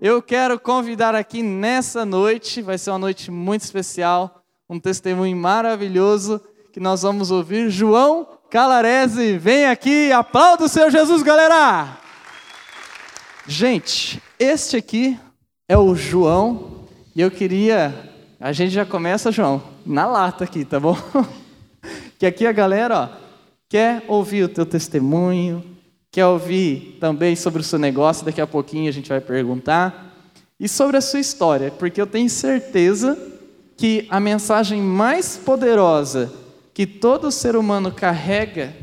Eu quero convidar aqui nessa noite, vai ser uma noite muito especial, um testemunho maravilhoso que nós vamos ouvir. João Calarese, vem aqui, aplauda o Senhor Jesus, galera! Gente, este aqui é o João, e eu queria. A gente já começa, João, na lata aqui, tá bom? que aqui a galera, ó, quer ouvir o teu testemunho, quer ouvir também sobre o seu negócio, daqui a pouquinho a gente vai perguntar, e sobre a sua história, porque eu tenho certeza que a mensagem mais poderosa que todo ser humano carrega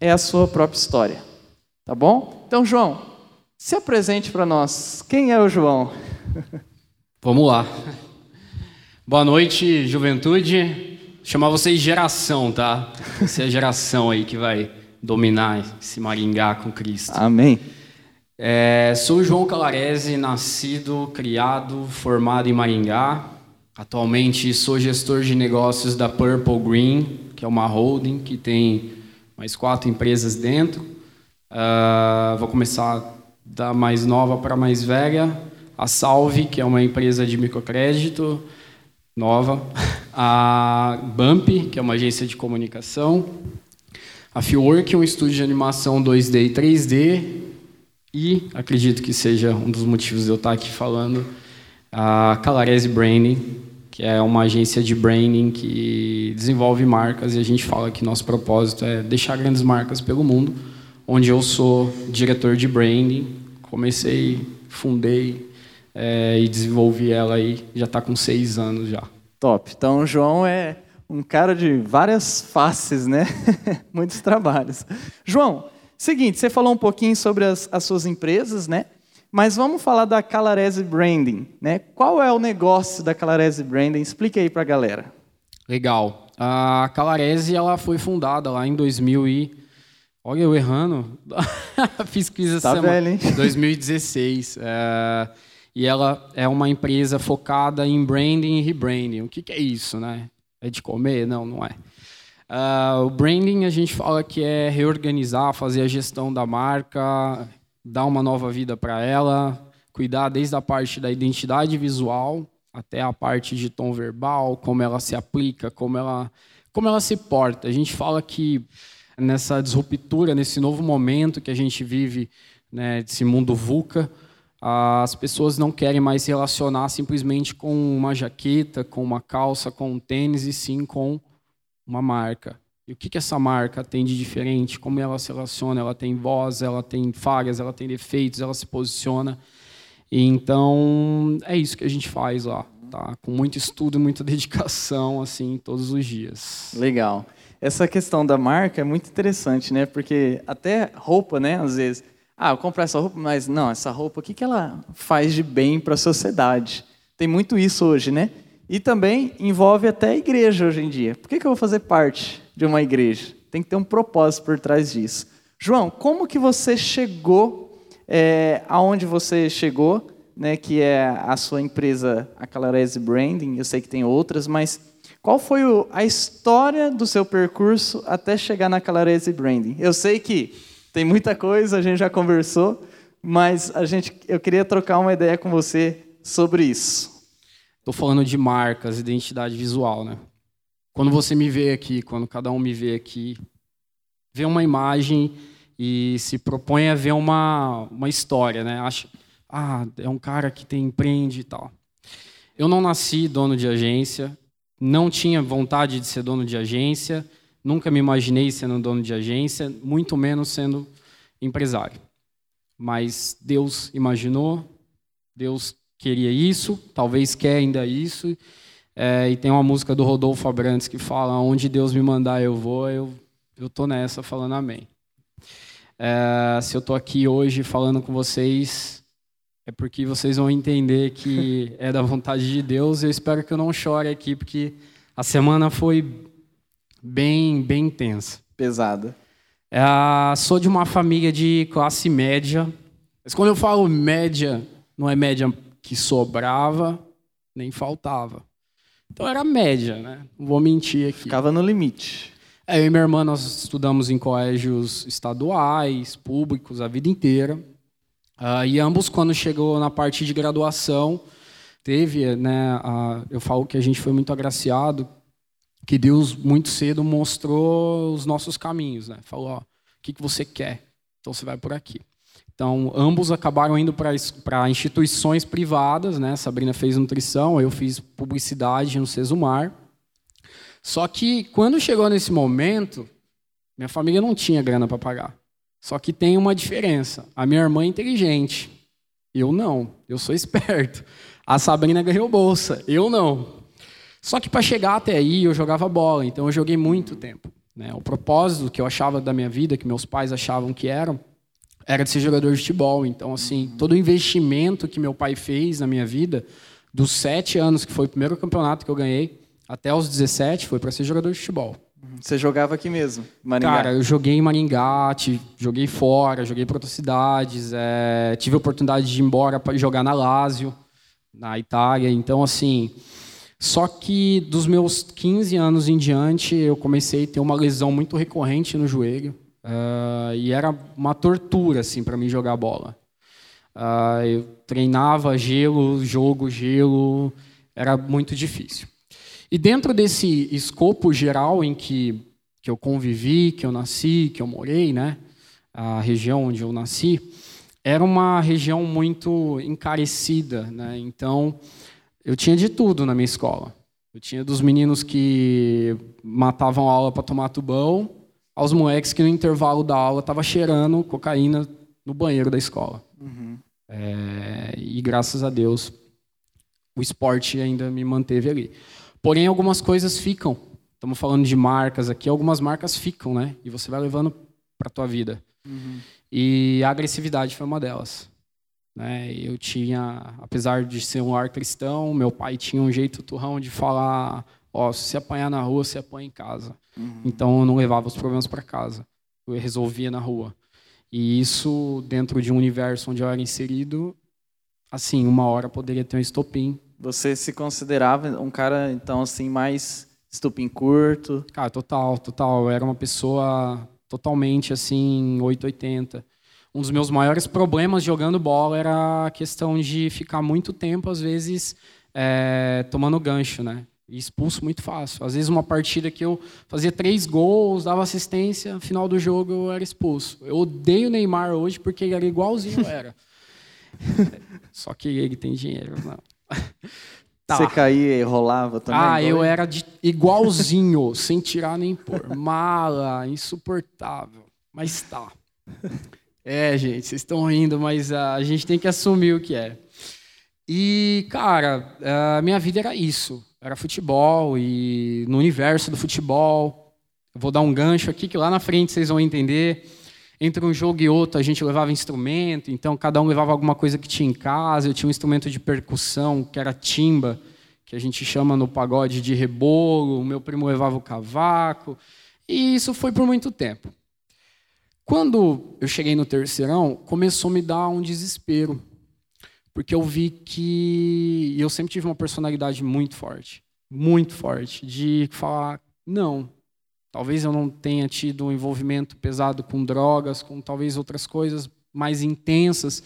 é a sua própria história. Tá bom? Então, João, se apresente para nós. Quem é o João? Vamos lá. Boa noite, juventude. Vou chamar vocês geração, tá? Você é a geração aí que vai dominar esse Maringá com Cristo. Amém. É, sou João Calarese, nascido, criado, formado em Maringá. Atualmente sou gestor de negócios da Purple Green, que é uma holding que tem mais quatro empresas dentro. Uh, vou começar da mais nova para a mais velha, a Salve, que é uma empresa de microcrédito nova, a Bump, que é uma agência de comunicação, a Fieldwork, um estúdio de animação 2D e 3D, e acredito que seja um dos motivos de eu estar aqui falando, a Calarese Branding, que é uma agência de branding que desenvolve marcas e a gente fala que nosso propósito é deixar grandes marcas pelo mundo onde eu sou diretor de branding. Comecei, fundei é, e desenvolvi ela aí, já está com seis anos já. Top. Então, o João é um cara de várias faces, né? Muitos trabalhos. João, seguinte, você falou um pouquinho sobre as, as suas empresas, né? Mas vamos falar da Calarese Branding, né? Qual é o negócio da Calarese Branding? Explique aí para a galera. Legal. A Calarese ela foi fundada lá em 2000 e Olha, eu errando. Fiz quiz essa tá semana. Velho, hein? 2016. É, e ela é uma empresa focada em branding e rebranding. O que, que é isso, né? É de comer? Não, não é. Uh, o branding a gente fala que é reorganizar, fazer a gestão da marca, dar uma nova vida para ela, cuidar desde a parte da identidade visual até a parte de tom verbal, como ela se aplica, como ela, como ela se porta. A gente fala que nessa disruptura, nesse novo momento que a gente vive, né, desse mundo VUCA, as pessoas não querem mais se relacionar simplesmente com uma jaqueta, com uma calça, com um tênis, e sim com uma marca. E o que, que essa marca tem de diferente? Como ela se relaciona? Ela tem voz, ela tem falhas, ela tem defeitos, ela se posiciona. E então é isso que a gente faz lá, tá? Com muito estudo, muita dedicação, assim, todos os dias. Legal essa questão da marca é muito interessante, né? Porque até roupa, né? Às vezes, ah, eu compro essa roupa, mas não, essa roupa, o que, que ela faz de bem para a sociedade? Tem muito isso hoje, né? E também envolve até a igreja hoje em dia. Por que, que eu vou fazer parte de uma igreja? Tem que ter um propósito por trás disso. João, como que você chegou é, aonde você chegou, né? Que é a sua empresa, a Calarese Branding. Eu sei que tem outras, mas qual foi a história do seu percurso até chegar na Clarese Branding? Eu sei que tem muita coisa, a gente já conversou, mas a gente, eu queria trocar uma ideia com você sobre isso. Estou falando de marcas, identidade visual, né? Quando você me vê aqui, quando cada um me vê aqui, vê uma imagem e se propõe a ver uma, uma história, né? Acha, ah, é um cara que tem empreende e tal. Eu não nasci dono de agência, não tinha vontade de ser dono de agência, nunca me imaginei sendo dono de agência, muito menos sendo empresário. Mas Deus imaginou, Deus queria isso, talvez quer ainda isso. É, e tem uma música do Rodolfo Abrantes que fala: Onde Deus me mandar eu vou, eu tô nessa falando amém. É, se eu estou aqui hoje falando com vocês, é porque vocês vão entender que é da vontade de Deus. Eu espero que eu não chore aqui, porque a semana foi bem, bem intensa. Pesada. É, sou de uma família de classe média. Mas quando eu falo média, não é média que sobrava, nem faltava. Então era média, né? Não vou mentir aqui. Ficava no limite. É, eu e minha irmã, nós estudamos em colégios estaduais, públicos, a vida inteira. Uh, e ambos, quando chegou na parte de graduação, teve, né, a, eu falo que a gente foi muito agraciado, que Deus muito cedo mostrou os nossos caminhos, né? Falou, ó, o que, que você quer? Então você vai por aqui. Então, ambos acabaram indo para instituições privadas, né? Sabrina fez nutrição, eu fiz publicidade no Sesumar. Só que quando chegou nesse momento, minha família não tinha grana para pagar. Só que tem uma diferença. A minha irmã é inteligente. Eu não. Eu sou esperto. A Sabrina ganhou bolsa. Eu não. Só que para chegar até aí, eu jogava bola. Então eu joguei muito tempo. Né? O propósito que eu achava da minha vida, que meus pais achavam que era, era de ser jogador de futebol. Então, assim, todo o investimento que meu pai fez na minha vida, dos sete anos, que foi o primeiro campeonato que eu ganhei, até os 17, foi para ser jogador de futebol. Você jogava aqui mesmo, Maringá? Cara, eu joguei em Maringá, joguei fora, joguei para outras cidades, é, tive a oportunidade de ir embora para jogar na Lazio, na Itália. Então, assim, só que dos meus 15 anos em diante, eu comecei a ter uma lesão muito recorrente no joelho. Uh, e era uma tortura assim para mim jogar bola. Uh, eu treinava gelo, jogo, gelo, era muito difícil. E dentro desse escopo geral em que, que eu convivi, que eu nasci, que eu morei, né, a região onde eu nasci, era uma região muito encarecida. Né? Então, eu tinha de tudo na minha escola. Eu tinha dos meninos que matavam aula para tomar tubão, aos moleques que no intervalo da aula estavam cheirando cocaína no banheiro da escola. Uhum. É, e graças a Deus, o esporte ainda me manteve ali. Porém, algumas coisas ficam. Estamos falando de marcas aqui, algumas marcas ficam, né? E você vai levando para a tua vida. Uhum. E a agressividade foi uma delas. Né? Eu tinha, apesar de ser um ar cristão, meu pai tinha um jeito turrão de falar: ó, se você apanhar na rua, você apanha em casa. Uhum. Então eu não levava os problemas para casa, eu resolvia na rua. E isso, dentro de um universo onde eu era inserido, assim, uma hora poderia ter um estopim você se considerava um cara, então, assim, mais estupim curto? Cara, total, total. Eu era uma pessoa totalmente, assim, 880. Um dos meus maiores problemas jogando bola era a questão de ficar muito tempo, às vezes, é, tomando gancho, né? E expulso muito fácil. Às vezes, uma partida que eu fazia três gols, dava assistência, no final do jogo eu era expulso. Eu odeio o Neymar hoje porque ele era igualzinho eu era. Só que ele tem dinheiro, não. Tá. Você caía e rolava também? Ah, eu era de, igualzinho, sem tirar nem pôr. Mala, insuportável. Mas tá. É, gente, vocês estão rindo, mas a gente tem que assumir o que é. E, cara, a minha vida era isso. Era futebol e no universo do futebol. Vou dar um gancho aqui que lá na frente vocês vão entender entre um jogo e outro a gente levava instrumento, então cada um levava alguma coisa que tinha em casa. Eu tinha um instrumento de percussão, que era timba, que a gente chama no pagode de rebolo. O meu primo levava o cavaco. E isso foi por muito tempo. Quando eu cheguei no terceirão, começou a me dar um desespero. Porque eu vi que eu sempre tive uma personalidade muito forte, muito forte, de falar: não, Talvez eu não tenha tido um envolvimento pesado com drogas, com talvez outras coisas mais intensas,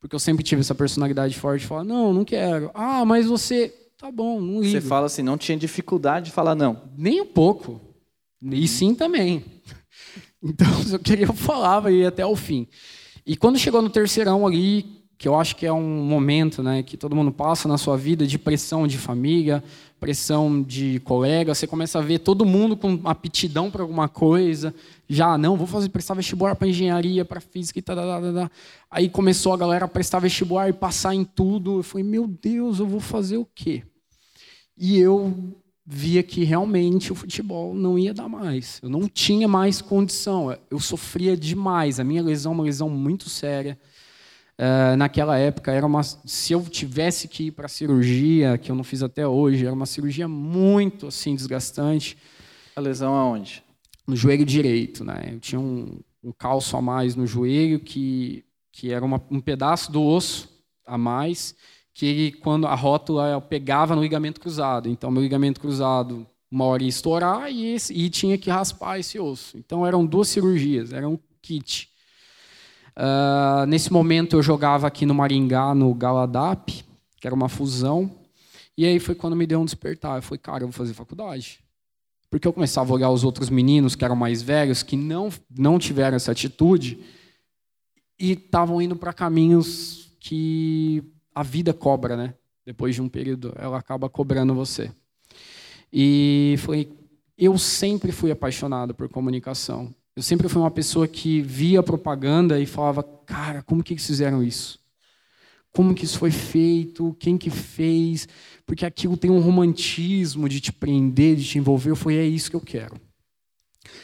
porque eu sempre tive essa personalidade forte de falar, não, não quero. Ah, mas você, tá bom, não ligo. Você fala assim, não tinha dificuldade de falar não? Nem um pouco. E sim também. Então, eu queria, eu falava e ia até o fim. E quando chegou no terceirão ali, que eu acho que é um momento né, que todo mundo passa na sua vida de pressão de família, pressão de colega, você começa a ver todo mundo com aptidão para alguma coisa, já não, vou fazer prestar vestibular para engenharia, para física e tal, aí começou a galera a prestar vestibular e passar em tudo, eu falei, meu Deus, eu vou fazer o quê? E eu via que realmente o futebol não ia dar mais, eu não tinha mais condição, eu sofria demais, a minha lesão é uma lesão muito séria, Uh, naquela época era uma se eu tivesse que ir para cirurgia que eu não fiz até hoje era uma cirurgia muito assim desgastante. A lesão aonde? No joelho direito né? Eu tinha um, um calço a mais no joelho que que era uma, um pedaço do osso a mais que quando a rótula pegava no ligamento cruzado então meu ligamento cruzado uma hora ia estourar e, e tinha que raspar esse osso então eram duas cirurgias era um kit Uh, nesse momento eu jogava aqui no Maringá, no Galadap, que era uma fusão. E aí foi quando me deu um despertar. Eu falei, cara, eu vou fazer faculdade. Porque eu começava a olhar os outros meninos que eram mais velhos, que não, não tiveram essa atitude, e estavam indo para caminhos que a vida cobra, né? Depois de um período, ela acaba cobrando você. E foi. Eu sempre fui apaixonado por comunicação. Eu sempre fui uma pessoa que via propaganda e falava, cara, como que eles fizeram isso? Como que isso foi feito? Quem que fez? Porque aquilo tem um romantismo de te prender, de te envolver. Foi é isso que eu quero.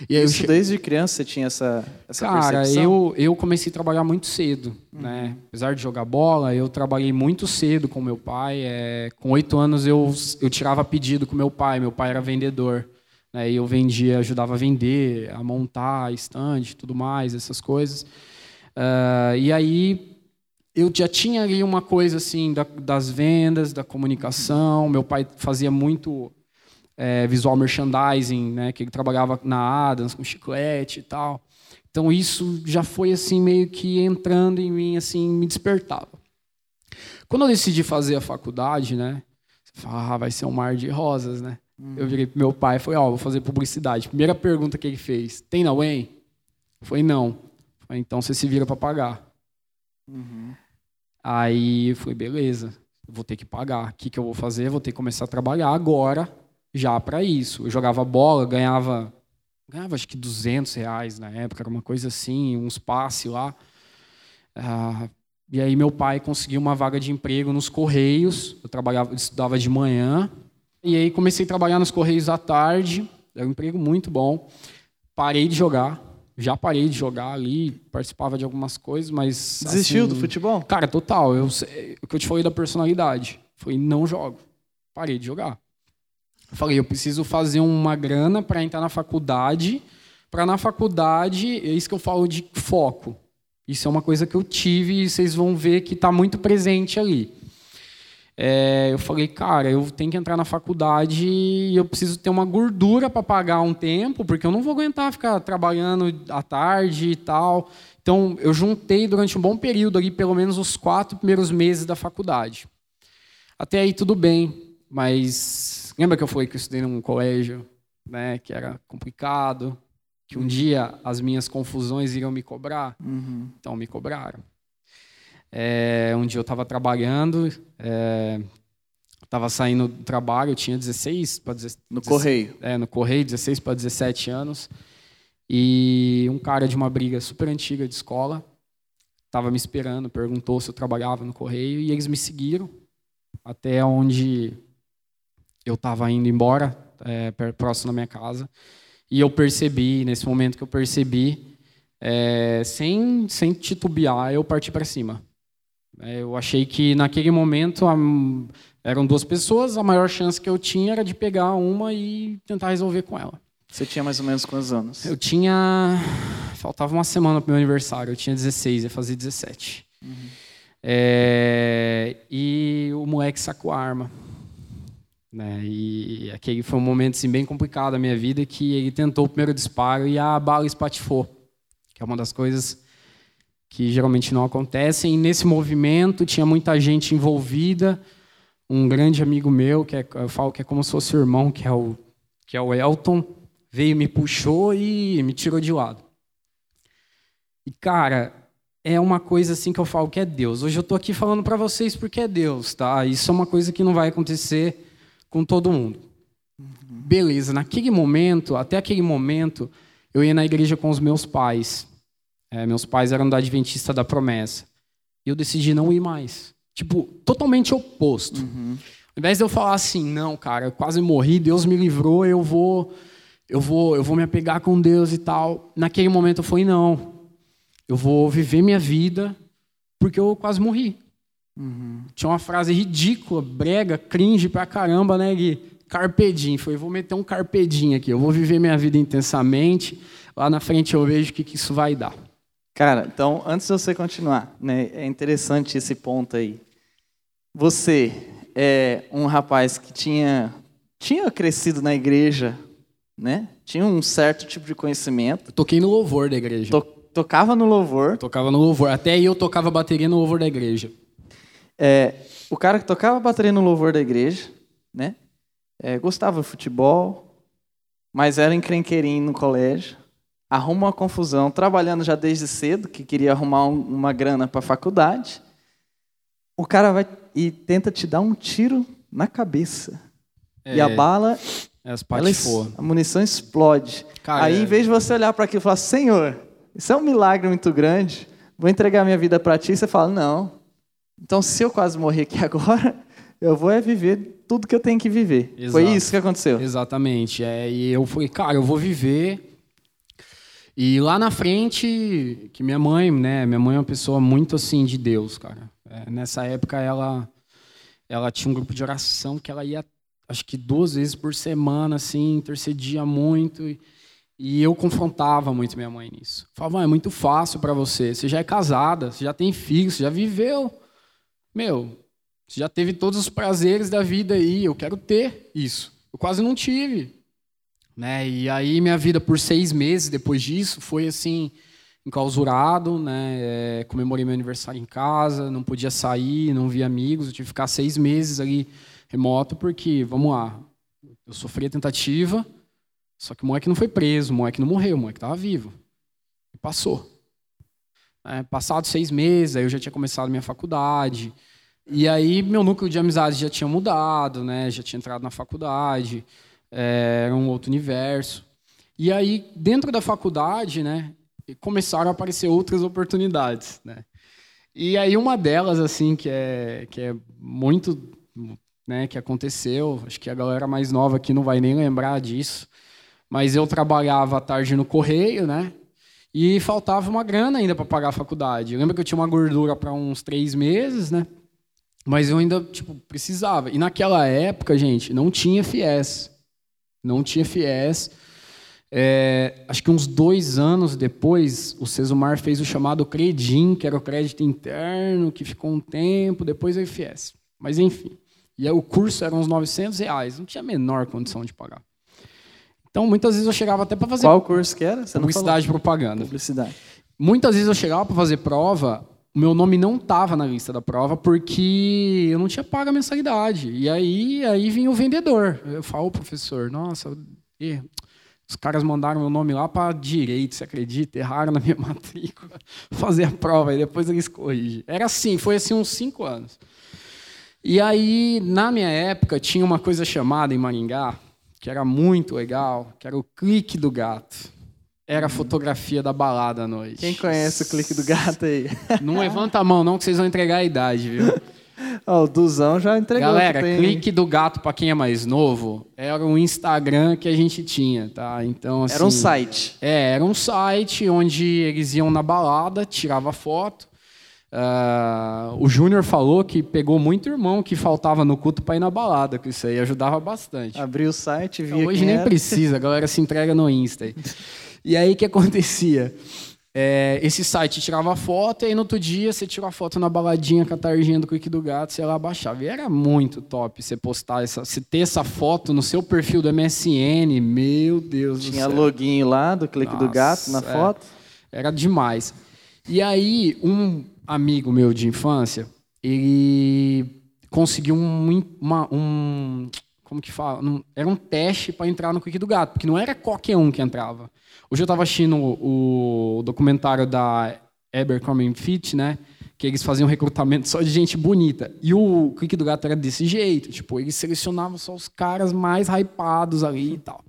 E aí Isso che... desde criança você tinha essa, essa Cara, percepção? eu, eu comecei a trabalhar muito cedo. Uhum. Né? Apesar de jogar bola, eu trabalhei muito cedo com meu pai. É, com oito anos eu, eu tirava pedido com meu pai. Meu pai era vendedor. Né? E eu vendia, ajudava a vender, a montar stand tudo mais, essas coisas. Uh, e aí eu já tinha ali uma coisa assim da, das vendas, da comunicação. Meu pai fazia muito é, visual merchandising, né, que ele trabalhava na Adams com chiclete e tal. Então isso já foi assim meio que entrando em mim, assim, me despertava. Quando eu decidi fazer a faculdade, né, você fala, ah, vai ser um mar de rosas, né? Hum. Eu virei pro meu pai e falei, ó, oh, vou fazer publicidade. Primeira pergunta que ele fez, tem na UEM? Foi não. Falei, então você se vira para pagar. Uhum. Aí foi beleza, vou ter que pagar. O que, que eu vou fazer? Vou ter que começar a trabalhar agora já para isso. Eu jogava bola, ganhava, ganhava acho que 200 reais na época, era uma coisa assim, uns passes lá. Ah, e aí meu pai conseguiu uma vaga de emprego nos Correios, eu trabalhava, estudava de manhã, e aí comecei a trabalhar nos Correios à tarde, era um emprego muito bom. Parei de jogar, já parei de jogar ali, participava de algumas coisas, mas. Desistiu assim, do futebol? Cara, total. Eu, o que eu te falei da personalidade. Foi não jogo. Parei de jogar. Falei, eu preciso fazer uma grana para entrar na faculdade, para na faculdade, é isso que eu falo de foco. Isso é uma coisa que eu tive e vocês vão ver que está muito presente ali. É, eu falei, cara, eu tenho que entrar na faculdade e eu preciso ter uma gordura para pagar um tempo, porque eu não vou aguentar ficar trabalhando à tarde e tal. Então, eu juntei durante um bom período ali, pelo menos os quatro primeiros meses da faculdade. Até aí tudo bem, mas Lembra que eu falei que eu estudei num colégio, né, que era complicado, que um dia as minhas confusões iriam me cobrar? Uhum. Então me cobraram. É, um dia eu estava trabalhando, estava é, saindo do trabalho, eu tinha 16 para 17. No correio. É, no correio, 16 para 17 anos. E um cara de uma briga super antiga de escola estava me esperando, perguntou se eu trabalhava no correio e eles me seguiram até onde eu estava indo embora, é, próximo da minha casa, e eu percebi, nesse momento que eu percebi, é, sem, sem titubear, eu parti para cima. É, eu achei que naquele momento a, eram duas pessoas, a maior chance que eu tinha era de pegar uma e tentar resolver com ela. Você tinha mais ou menos quantos anos? Eu tinha. Faltava uma semana para o meu aniversário, eu tinha 16, ia fazer 17. Uhum. É... E o moleque sacou a arma. Né? E aquele foi um momento assim, bem complicado da minha vida que ele tentou o primeiro disparo e a bala espatifou, que é uma das coisas que geralmente não acontecem. E nesse movimento tinha muita gente envolvida. Um grande amigo meu, que é, eu falo que é como se fosse o irmão, que é o, que é o Elton, veio, me puxou e me tirou de lado. E, cara, é uma coisa assim que eu falo que é Deus. Hoje eu estou aqui falando para vocês porque é Deus, tá? Isso é uma coisa que não vai acontecer com todo mundo. Beleza, naquele momento, até aquele momento, eu ia na igreja com os meus pais. É, meus pais eram da Adventista da Promessa. E eu decidi não ir mais. Tipo, totalmente oposto. Uhum. Ao invés de eu falar assim, não, cara, eu quase morri, Deus me livrou, eu vou, eu vou, eu vou me apegar com Deus e tal. Naquele momento eu falei, não, eu vou viver minha vida porque eu quase morri. Uhum. Tinha uma frase ridícula, brega, cringe pra caramba, né, Gui? Carpedim. Foi, vou meter um carpedim aqui. Eu vou viver minha vida intensamente. Lá na frente eu vejo o que, que isso vai dar. Cara, então, antes de você continuar, né, é interessante esse ponto aí. Você é um rapaz que tinha, tinha crescido na igreja, né? Tinha um certo tipo de conhecimento. Eu toquei no louvor da igreja. To tocava no louvor. Tocava no louvor. Até aí eu tocava bateria no louvor da igreja. É, o cara que tocava bateria no louvor da igreja, né? É, gostava de futebol, mas era encrenqueirinho no colégio. Arruma uma confusão, trabalhando já desde cedo, que queria arrumar um, uma grana para a faculdade. O cara vai e tenta te dar um tiro na cabeça. É, e a bala, é ela, a munição explode. Cara, Aí, em vez de você olhar para aquilo e falar, Senhor, isso é um milagre muito grande, vou entregar minha vida para ti, você fala, não. Então, se eu quase morrer aqui agora, eu vou é viver tudo que eu tenho que viver. Exato. Foi isso que aconteceu. Exatamente. É, e eu falei, cara, eu vou viver. E lá na frente, que minha mãe, né? Minha mãe é uma pessoa muito assim de Deus, cara. É, nessa época ela, ela tinha um grupo de oração que ela ia, acho que duas vezes por semana, assim, intercedia muito. E, e eu confrontava muito minha mãe nisso. Falava, é muito fácil para você. Você já é casada, você já tem filhos, você já viveu. Meu, você já teve todos os prazeres da vida aí, eu quero ter isso. Eu quase não tive. Né? E aí minha vida por seis meses depois disso foi assim enclausurado, né? É, comemorei meu aniversário em casa, não podia sair, não via amigos, eu tive que ficar seis meses ali remoto porque, vamos lá, eu sofri a tentativa, só que o moleque não foi preso, o moleque não morreu, o moleque estava vivo. E passou. É, passados seis meses, aí eu já tinha começado minha faculdade, e aí meu núcleo de amizade já tinha mudado, né? Já tinha entrado na faculdade, é, era um outro universo. E aí dentro da faculdade, né? Começaram a aparecer outras oportunidades, né? E aí uma delas assim que é que é muito, né? Que aconteceu, acho que a galera mais nova aqui não vai nem lembrar disso, mas eu trabalhava à tarde no correio, né? E faltava uma grana ainda para pagar a faculdade. Lembra que eu tinha uma gordura para uns três meses, né? Mas eu ainda, tipo, precisava. E naquela época, gente, não tinha FIES. Não tinha FIES. É, acho que uns dois anos depois, o Cesumar fez o chamado Credim, que era o crédito interno, que ficou um tempo, depois o FIES. Mas enfim. E aí, o curso era uns 900 reais. Não tinha a menor condição de pagar. Então, muitas vezes eu chegava até para fazer. Qual curso que era? Você Publicidade e propaganda. Publicidade. Muitas vezes eu chegava para fazer prova, o meu nome não estava na lista da prova porque eu não tinha pago a mensalidade. E aí, aí vinha o vendedor. Eu falo, professor, nossa, os caras mandaram meu nome lá para direito, você acredita? Erraram na minha matrícula. Fazer a prova, e depois eles corrigem. Era assim, foi assim uns cinco anos. E aí, na minha época, tinha uma coisa chamada em Maringá, que era muito legal, que era o clique do gato era a fotografia da balada à noite. Quem conhece o clique do gato aí? Não levanta a mão, não, que vocês vão entregar a idade, viu? oh, o Duzão já entregou. Galera, clique do gato, para quem é mais novo, era um Instagram que a gente tinha, tá? Então, assim, era um site. É, era um site onde eles iam na balada, tirava foto. Uh, o Júnior falou que pegou muito irmão que faltava no culto para ir na balada, que isso aí ajudava bastante. Abriu o site, via então, Hoje nem era. precisa, a galera se entrega no Insta. E aí o que acontecia? É, esse site tirava foto e aí no outro dia você tirava foto na baladinha com a tarjinha do Quick do Gato, você lá baixava. E era muito top você postar essa, você ter essa foto no seu perfil do MSN, meu Deus Tinha do céu. login lá do Clique Nossa, do Gato na é, foto. Era demais. E aí um amigo meu de infância, ele conseguiu um, uma, um como que fala? Era um teste para entrar no Quick do Gato, porque não era qualquer um que entrava. Hoje eu estava assistindo o, documentário da Abercrombie Fitch, né? Que eles faziam recrutamento só de gente bonita. E o Clique do Gato era desse jeito. Tipo, eles selecionavam só os caras mais hypados ali e tal.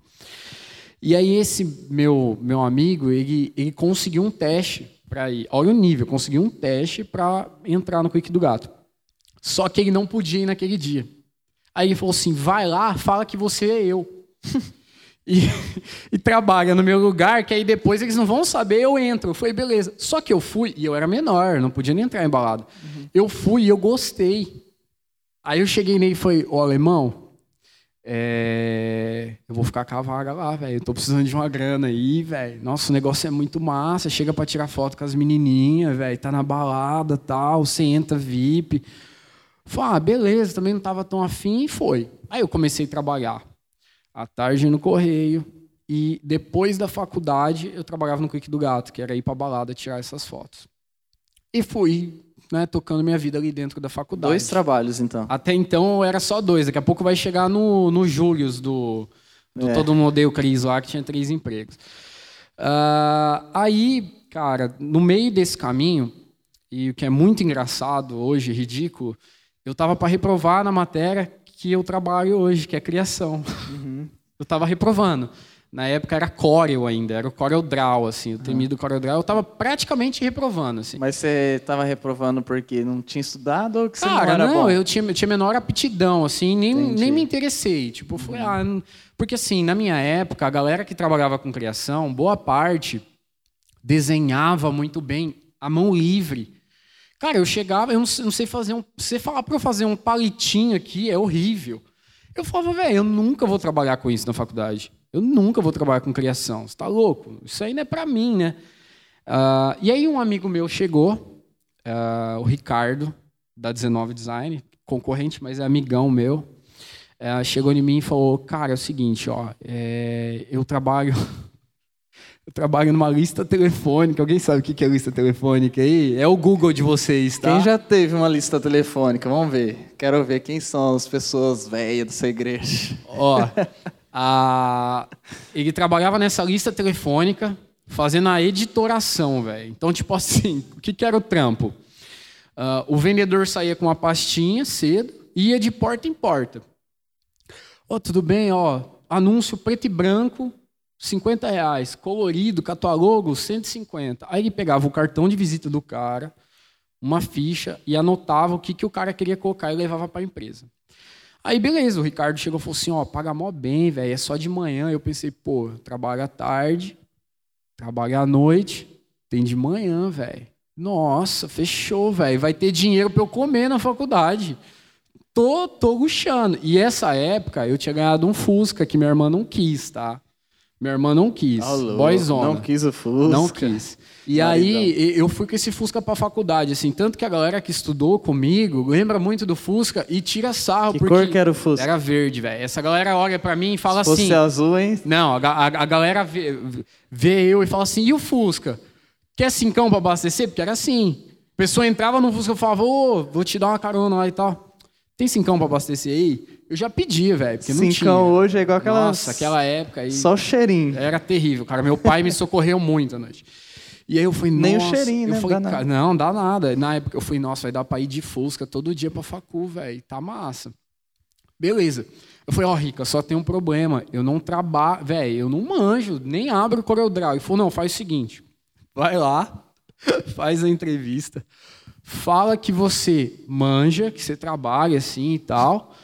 E aí esse meu, meu amigo, ele, ele conseguiu um teste para ir. Olha o nível, conseguiu um teste para entrar no Quick do Gato. Só que ele não podia ir naquele dia. Aí ele falou assim: vai lá, fala que você é eu. e, e, trabalha no meu lugar, que aí depois eles não vão saber, eu entro. Foi beleza. Só que eu fui, e eu era menor, não podia nem entrar embalado. Uhum. Eu fui e eu gostei. Aí eu cheguei nele e falei, ô alemão, é... eu vou ficar com a vaga lá, velho. Eu tô precisando de uma grana aí, velho. Nossa, o negócio é muito massa. Chega para tirar foto com as menininhas, velho. Tá na balada tal, você entra VIP. Falei, ah, beleza, também não tava tão afim e foi. Aí eu comecei a trabalhar à tarde no correio, E depois da faculdade, eu trabalhava no Quick do Gato, que era ir pra balada tirar essas fotos. E fui né, tocando minha vida ali dentro da faculdade. Dois trabalhos, então. Até então era só dois. Daqui a pouco vai chegar no, no Július do, do É. Todo Mundo Odeia o Cris lá, que tinha três empregos. Ah, aí, cara, no meio desse caminho, e o que é muito engraçado hoje, ridículo, eu tava para reprovar na matéria que eu trabalho hoje, que é criação. Eu tava reprovando. Na época era Corel ainda, era o Corel Draw, assim, o temido Corel Draw. Eu tava praticamente reprovando, assim. Mas você estava reprovando porque não tinha estudado ou que você Cara, não era não, bom? eu tinha, eu tinha menor aptidão, assim, nem, Entendi. nem me interessei. Tipo, falei, ah, não- porque assim, na minha época, a galera que trabalhava com criação, boa parte desenhava muito bem a mão livre. Cara, eu chegava, eu não, sei- fazer um. Você falar para eu fazer um palitinho aqui é horrível. Eu falava, velho, eu nunca vou trabalhar com isso na faculdade. Eu nunca vou trabalhar com criação. Você tá louco? Isso aí não é para mim, né? Ah, e aí um amigo meu chegou, ah, o Ricardo, da 19 Design, concorrente, mas é amigão meu. eh, chegou em mim e falou: Cara, é o seguinte, ó, é, eu trabalho. Eu trabalho numa lista telefônica. Alguém sabe o que é lista telefônica aí? É o Google de vocês, tá? Quem já teve uma lista telefônica? Vamos ver. Quero ver quem são as pessoas velhas dessa igreja. Ó, a- ele trabalhava nessa lista telefônica, fazendo a editoração, velho. Então, tipo assim, o que, que era o trampo? Ah, o vendedor saía com uma pastinha cedo e ia de porta em porta. Ó, tudo bem, ó, anúncio preto e branco, 50 reais, colorido, catalogo, 150. Aí ele pegava o cartão de visita do cara, uma ficha e anotava o que, que o cara queria colocar e levava para a empresa. Aí, beleza, o Ricardo chegou e falou assim: ó, paga mó bem, velho, é só de manhã. Eu pensei, pô, trabalho à tarde, trabalho à noite, tem de manhã, velho. Nossa, fechou, velho. Vai ter dinheiro para eu comer na faculdade. Tô, tô luxando. E essa época eu tinha ganhado um Fusca que minha irmã não quis, tá? Minha irmã não quis. Alô, Boyzona. Não quis o Fusca. Não quis. E aí e- eu fui com esse Fusca pra faculdade, assim, tanto que a galera que estudou comigo lembra muito do Fusca e tira sarro Que porque cor que era o Fusca? Era verde, velho. Essa galera olha pra mim e fala Se fosse assim. azul, hein? Não, a, a- a galera vê, vê eu e fala assim: "E o Fusca? Quer cincão pra abastecer?" Porque era assim. A pessoa entrava no Fusca e falava: "Ô, vou te dar uma carona lá e tal." Tem cincão pra abastecer aí? Eu já pedia, velho, porque não tinha. Cincão hoje é igual aquela... Nossa, aquela época aí. Só o cheirinho. Era terrível, cara. Meu pai me socorreu muito à noite. E aí eu fui, Nem o nossa, cheirinho, eu né? falei, Dá cara, não, dá nada. Na época eu fui, nossa, vai dar pra ir de Fusca todo dia pra facu, velho. Tá massa. Beleza. Eu falei, ó, Rica, só tem um problema. Eu não trabalho, velho, eu não manjo, nem abro o CorelDRAW. Ele falou, não, faz o seguinte. Vai lá, faz a entrevista, fala que você manja, que você trabalha assim e tal,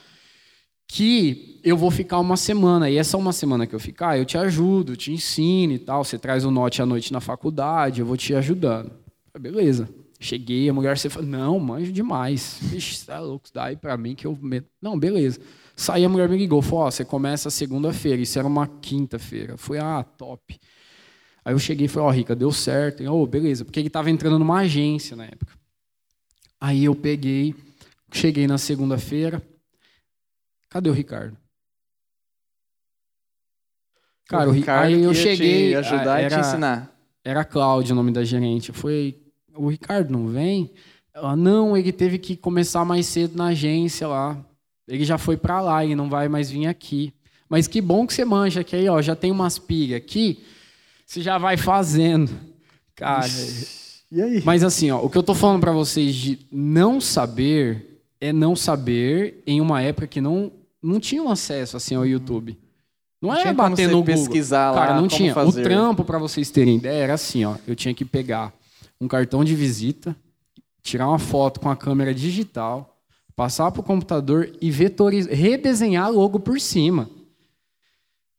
que eu vou ficar uma semana. E essa uma semana que eu ficar, eu te ajudo, te ensino e tal. Você traz o note à noite na faculdade, eu vou te ajudando. Beleza. Cheguei, a mulher você falou, não, manjo demais. Vixe, é louco, daí pra mim que eu. Não, beleza. Saí, a mulher me ligou, falou, ó, você começa segunda-feira, isso era uma quinta-feira. Foi, ah, top. Aí eu cheguei e falei, ó, Rica, deu certo. E, oh, beleza, porque ele tava entrando numa agência na época. Aí eu peguei, cheguei na segunda-feira. Cadê o Ricardo? Cara, o Ri- Ricardo aí eu cheguei. Te ajudar e te era, ensinar. era Cláudio o nome da gerente. Eu falei, o Ricardo não vem? Ela, não, ele teve que começar mais cedo na agência lá. Ele já foi pra lá, ele não vai mais vir aqui. Mas que bom que você manja, que aí, ó, já tem umas pilhas aqui, você já vai fazendo. Cara, E aí? mas assim, ó, o que eu tô falando pra vocês de não saber é não saber em uma época que não não tinham acesso assim ao YouTube. Não Não como bater no Google. pesquisar lá Cara, não tinha. fazer. O trampo pra vocês terem ideia era assim, ó, eu tinha que pegar um cartão de visita, tirar uma foto com a câmera digital, passar pro computador e vetorizar, redesenhar logo por cima.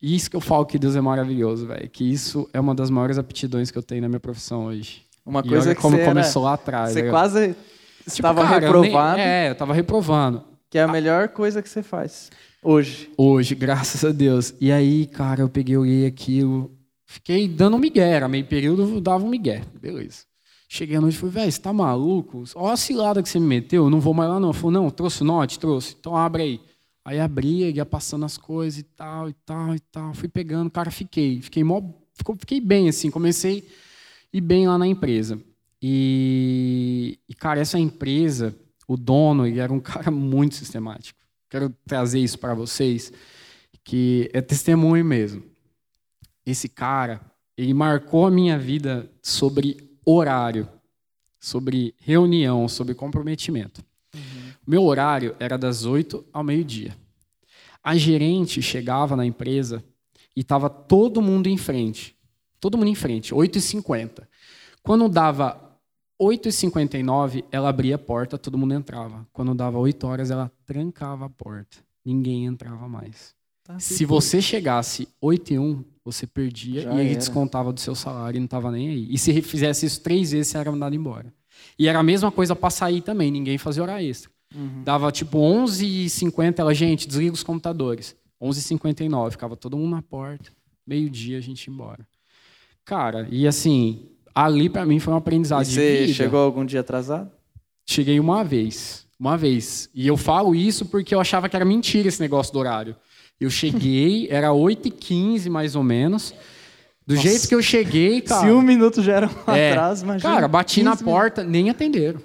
Isso que eu falo que Deus é maravilhoso, velho. Que isso é uma das maiores aptidões que eu tenho na minha profissão hoje. Uma E coisa que como você era- começou lá atrás. Você né? quase Tipo, estava cara, eu nem- reprovado, é, eu tava reprovando. que é a melhor coisa que você faz hoje. Hoje, graças a Deus. E aí, cara, eu peguei, olhei aquilo, fiquei dando um migué. Era meio período, eu dava um migué. Beleza. Cheguei à noite e falei, velho, você tá maluco? Olha a cilada que você me meteu, eu não vou mais lá não. Falei, não, trouxe o note? Trouxe. Então abre aí. Aí abria, ia passando as coisas e tal, e tal, e tal. Fui pegando, cara, fiquei. Fiquei, mó, fiquei bem, assim. Comecei ir bem lá na empresa. E, e cara, essa empresa, o dono, ele era um cara muito sistemático. Quero trazer isso para vocês, que é testemunho mesmo. Esse cara, ele marcou a minha vida sobre horário, sobre reunião, sobre comprometimento. Uhum. Meu horário era das 8 ao meio-dia. A gerente chegava na empresa e estava todo mundo em frente. Todo mundo em frente, 8h50. Quando dava 8h59, ela abria a porta, todo mundo entrava. Quando dava 8 horas, ela trancava a porta. Ninguém entrava mais. Tá Se você chegasse 8 e 1, você perdia Já e ele era. descontava do seu salário e não estava nem aí. E se fizesse isso três vezes, você era mandado embora. E era a mesma coisa para sair também, ninguém fazia hora extra. Uhum. Dava tipo 11h50, ela, gente, desliga os computadores. 11h59, ficava todo mundo na porta. Meio-dia a gente ia embora. Cara, e assim, ali para mim foi um aprendizado e você chegou algum dia atrasado? Cheguei uma vez. Uma vez. E eu falo isso porque eu achava que era mentira esse negócio do horário. Eu cheguei, era 8h15 mais ou menos. Do Nossa. jeito que eu cheguei, cara. Se um minuto já era um é, atraso, imagina. Cara, bati na porta, nem atenderam.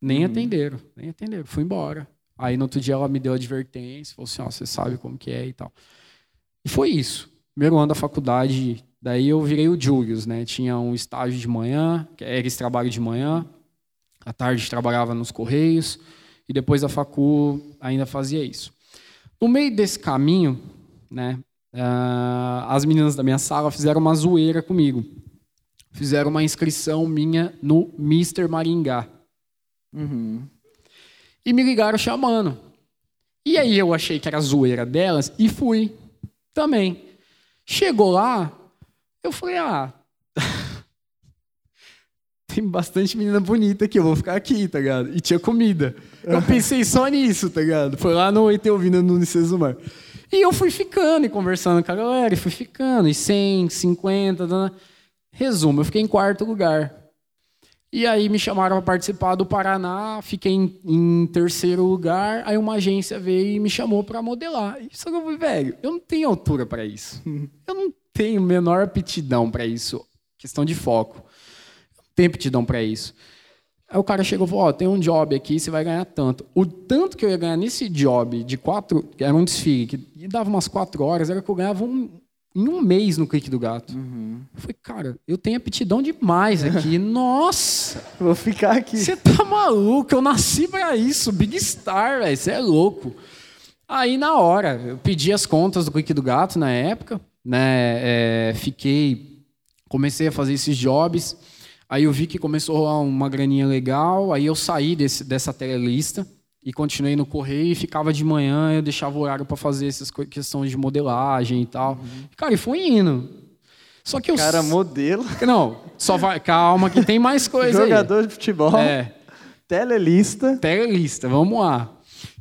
Nem hum. atenderam, nem atenderam. Fui embora. Aí no outro dia ela me deu advertência, falou assim: ó, você sabe como que é e tal. E foi isso. Primeiro ano da faculdade, Daí eu virei o Julius, né? Tinha um estágio de manhã, que era esse trabalho de manhã. À tarde trabalhava nos Correios. E depois a facu ainda fazia isso. No meio desse caminho, né? Uh, as meninas da minha sala fizeram uma zoeira comigo. Fizeram uma inscrição minha no Mister Maringá. Uhum. E me ligaram chamando. E aí eu achei que era zoeira delas e fui também. Chegou lá, eu falei, ah, tem bastante menina bonita aqui, eu vou ficar aqui, tá ligado? E tinha comida. Eu pensei só nisso, tá ligado? Foi lá no ET ouvindo no Unicesumar. E eu fui ficando e conversando com a galera, e fui ficando, e 100, 50, tá, tá. resumo, eu fiquei em quarto lugar. E aí me chamaram para participar do Paraná, fiquei em, em, terceiro lugar, aí uma agência veio e me chamou para modelar. Só que eu falei, velho, eu não tenho altura para isso. Eu não tenho menor aptidão para isso. Questão de foco. Não tenho aptidão para isso. Aí o cara chegou e falou: Ó, oh, tem um job aqui, você vai ganhar tanto. O tanto que eu ia ganhar nesse job de quatro. Era um desfile, que dava umas quatro horas, era que eu ganhava um, em um mês no clique do gato. Uhum. Eu falei, cara, eu tenho aptidão demais aqui. Nossa! Vou ficar aqui. Você tá maluco? Eu nasci para isso. Big Star, velho. Você é louco. Aí, na hora, eu pedi as contas do clique do gato na época né? É, fiquei, comecei a fazer esses jobs. Aí eu vi que começou a rolar uma graninha legal. Aí eu saí desse, dessa telelista e continuei no correio e ficava de manhã. Eu deixava o horário para fazer essas questões de modelagem e tal. Uhum. Cara, e foi indo. Só que eu. Cara, modelo. Não, só vai. Calma, que tem mais coisa Jogador aí. de futebol. É. Telelista. Telelista, vamos lá.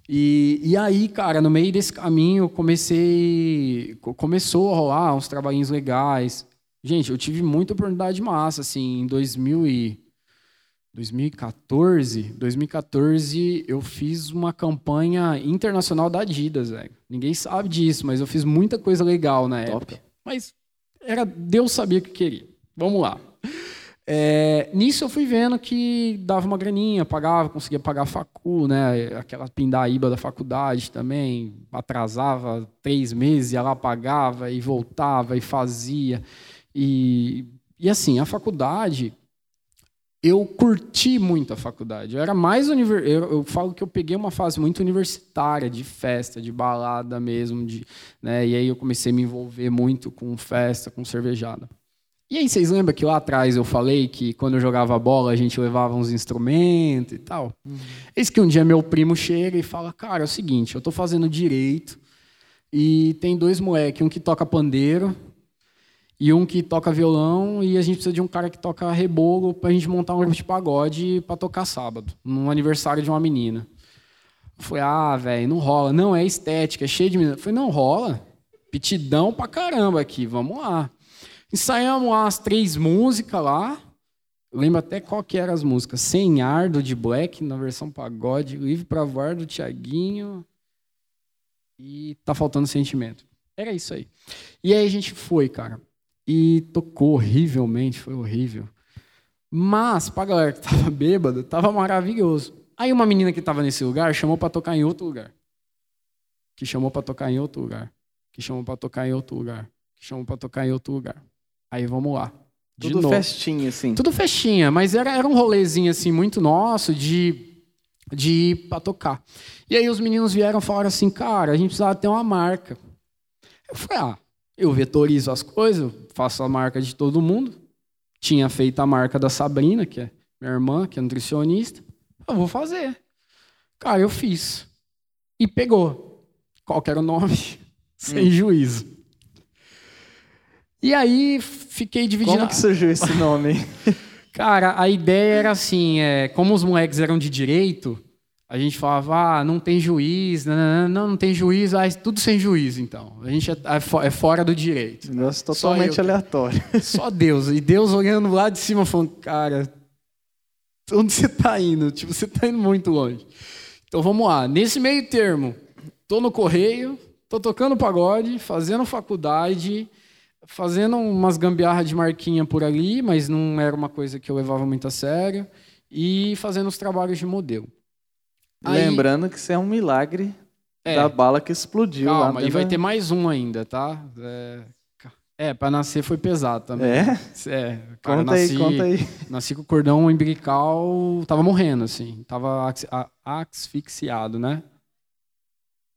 E, e aí, cara, no meio desse caminho, comecei. Começou a rolar uns trabalhinhos legais. Gente, eu tive muita oportunidade massa, assim, em 2000 e 2014, 2014 eu fiz uma campanha internacional da Adidas, velho. Ninguém sabe disso, mas eu fiz muita coisa legal na Top. época. Mas era Deus sabia o que queria. Vamos lá. É, nisso eu fui vendo que dava uma graninha, pagava, conseguia pagar a facu, né? Aquela pindaíba da faculdade também, atrasava três meses, lá, pagava e voltava e fazia. E, e assim, a faculdade, eu curti muito a faculdade. Eu era mais univers... eu, eu, falo que eu peguei uma fase muito universitária, de festa, de balada mesmo, de, né? E aí eu comecei a me envolver muito com festa, com cervejada. E aí, vocês lembram que lá atrás eu falei que quando eu jogava bola a gente levava uns instrumentos e tal? Uhum. Eis que um dia meu primo chega e fala: Cara, é o seguinte, eu estou fazendo direito e tem dois moleques, um que toca pandeiro e um que toca violão e a gente precisa de um cara que toca rebolo para a gente montar um grupo de pagode para tocar sábado, no aniversário de uma menina. Eu falei: Ah, velho, não rola. Não, é estética, é cheio de menina. Eu falei: Não rola. Pitidão pra caramba aqui, vamos lá. Ensaiamos as três músicas lá. Lembro até qual que eram as músicas. Sem Ar, do de Black, na versão pagode. Livre para Voar, do Tiaguinho. e tá faltando sentimento. Era isso aí. E aí a gente foi, cara. E tocou horrivelmente, foi horrível. Mas, pra galera que tava bêbada, tava maravilhoso. Aí uma menina que tava nesse lugar chamou para tocar em outro lugar. Que chamou para tocar em outro lugar. Que chamou para tocar em outro lugar. Que chamou para tocar em outro lugar. Aí vamos lá. De Tudo novo. festinha, assim. Tudo festinha, mas era, era um rolezinho assim muito nosso de, de ir pra tocar. E aí os meninos vieram e falaram assim, cara, a gente precisava ter uma marca. Eu falei, ah, eu vetorizo as coisas, faço a marca de todo mundo. Tinha feito a marca da Sabrina, que é minha irmã, que é nutricionista. Eu vou fazer. Cara, eu fiz. E pegou. Qual era o nome? Sem hum. juízo. E aí fiquei dividindo. Como que surgiu esse nome? Cara, a ideia era assim, é, como os moleques eram de direito, a gente falava, ah, não tem juiz, não, não, não tem juiz, ah, tudo sem juiz, então. A gente é, é, é fora do direito. Negócio totalmente eu, aleatório. Só Deus. E Deus olhando lá de cima, falando, cara, onde você está indo? Tipo, você está indo muito longe. Então vamos lá. Nesse meio termo, tô no correio, tô tocando pagode, fazendo faculdade, fazendo umas gambiarras de marquinha por ali, mas não era uma coisa que eu levava muito a sério, e fazendo os trabalhos de modelo. Lembrando que isso é um milagre é, da bala que explodiu calma, lá. E vai ter mais um ainda, tá? É, é para nascer foi pesado também. É? É. Cara, conta nasci, aí, conta aí. Nasci com o cordão umbilical, tava morrendo, assim. Tava asfixiado, né?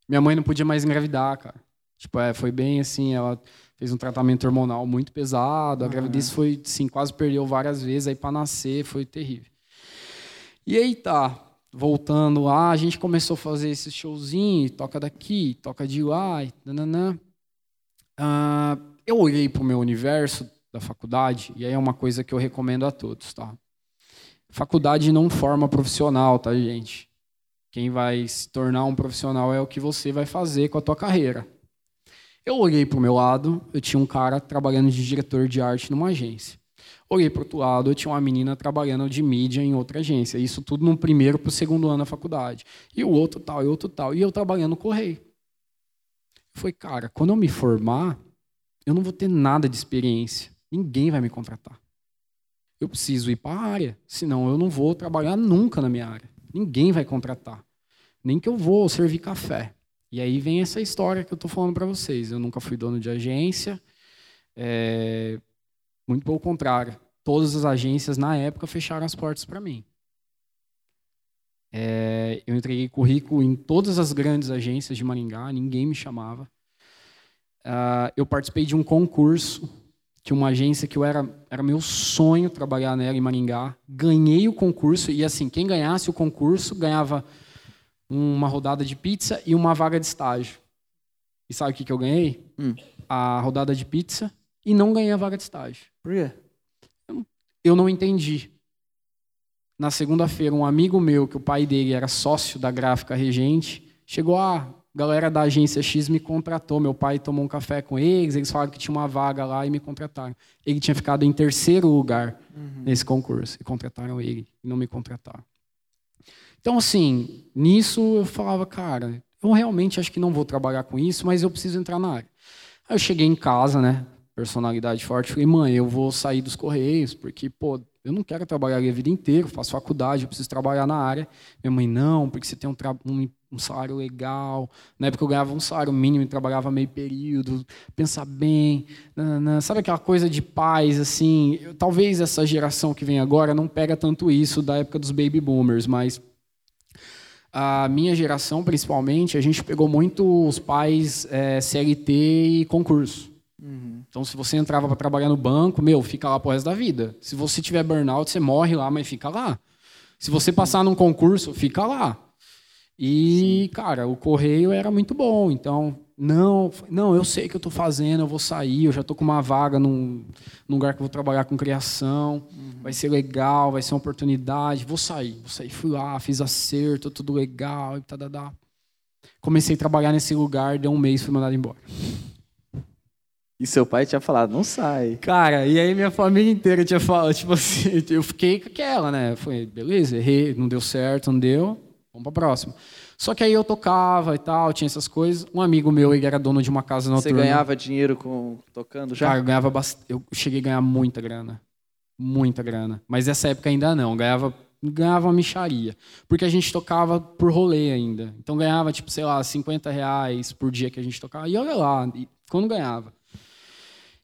Minha mãe não podia mais engravidar, cara. Tipo, é, foi bem assim, ela fez um tratamento hormonal muito pesado, a uhum. gravidez foi, sim, quase perdeu várias vezes, aí para nascer foi terrível. E aí tá, voltando lá, a gente começou a fazer esse showzinho, toca daqui, toca de lá, e nananã. Ah, eu olhei para o meu universo da faculdade, e aí é uma coisa que eu recomendo a todos, tá? Faculdade não forma profissional, tá, gente? Quem vai se tornar um profissional é o que você vai fazer com a tua carreira. Eu olhei para o meu lado, eu tinha um cara trabalhando de diretor de arte numa agência. Olhei para o outro lado, eu tinha uma menina trabalhando de mídia em outra agência. Isso tudo no primeiro para o segundo ano da faculdade. E o outro tal, e outro tal. E eu trabalhando no correio. Foi, cara, quando eu me formar, eu não vou ter nada de experiência. Ninguém vai me contratar. Eu preciso ir para a área, senão eu não vou trabalhar nunca na minha área. Ninguém vai contratar. Nem que eu vou servir café. E aí vem essa história que eu estou falando para vocês. Eu nunca fui dono de agência. É, muito pelo contrário. Todas as agências, na época, fecharam as portas para mim. É, eu entreguei currículo em todas as grandes agências de Maringá, ninguém me chamava. Uh, eu participei de um concurso que uma agência que eu era era meu sonho trabalhar nela em Maringá. Ganhei o concurso e assim quem ganhasse o concurso ganhava uma rodada de pizza e uma vaga de estágio. E sabe o que, que eu ganhei? Hum. A rodada de pizza e não ganhei a vaga de estágio. Por quê? Eu não entendi. Na segunda-feira, um amigo meu, que o pai dele era sócio da gráfica Regente, chegou, ah, galera da agência X me contratou. Meu pai tomou um café com eles, eles falaram que tinha uma vaga lá e me contrataram. Ele tinha ficado em terceiro lugar uhum. nesse concurso e contrataram ele e não me contrataram. Então, assim, nisso eu falava, cara, eu realmente acho que não vou trabalhar com isso, mas eu preciso entrar na área. Aí eu cheguei em casa, né? personalidade forte, falei, mãe, eu vou sair dos Correios, porque, pô, eu não quero trabalhar a vida inteira, faço faculdade, eu preciso trabalhar na área. Minha mãe, não, porque você tem um, um, um, salário legal. Na época eu ganhava um salário mínimo e trabalhava meio período, pensar bem. Nanana. Sabe aquela coisa de paz, assim? Eu, talvez essa geração que vem agora não pega tanto isso da época dos baby boomers, mas a minha geração, principalmente, a gente pegou muito os pais é, eh, CLT e concurso. Uhum. Então, se você entrava para trabalhar no banco, meu, fica lá pro resto da vida. Se você tiver burnout, você morre lá, mas fica lá. Se você passar num concurso, fica lá. E, Sim. cara, o correio era muito bom. Então, não, não, eu sei que eu estou fazendo, eu vou sair, eu já estou com uma vaga num, num, lugar que eu vou trabalhar com criação, uhum. vai ser legal, vai ser uma oportunidade, vou sair, vou sair, fui lá, fiz acerto, tudo legal, e tá. Comecei a trabalhar nesse lugar, deu um mês, fui mandado embora. E seu pai tinha falado, não sai. Cara, e aí minha família inteira tinha falado, tipo assim, eu fiquei com aquela, né? Foi, beleza, errei, não deu certo, não deu, vamos pra próxima. Só que aí eu tocava e tal, tinha essas coisas. Um amigo meu, ele era dono de uma casa noturna. Você ganhava dinheiro com tocando já? Cara, eu ganhava bast... eu cheguei a ganhar muita grana. Muita grana. Mas nessa época ainda não, ganhava ganhava uma micharia. Porque a gente tocava por rolê ainda. Então ganhava, tipo, sei lá, 50 reais por dia que a gente tocava. E olha lá, quando ganhava.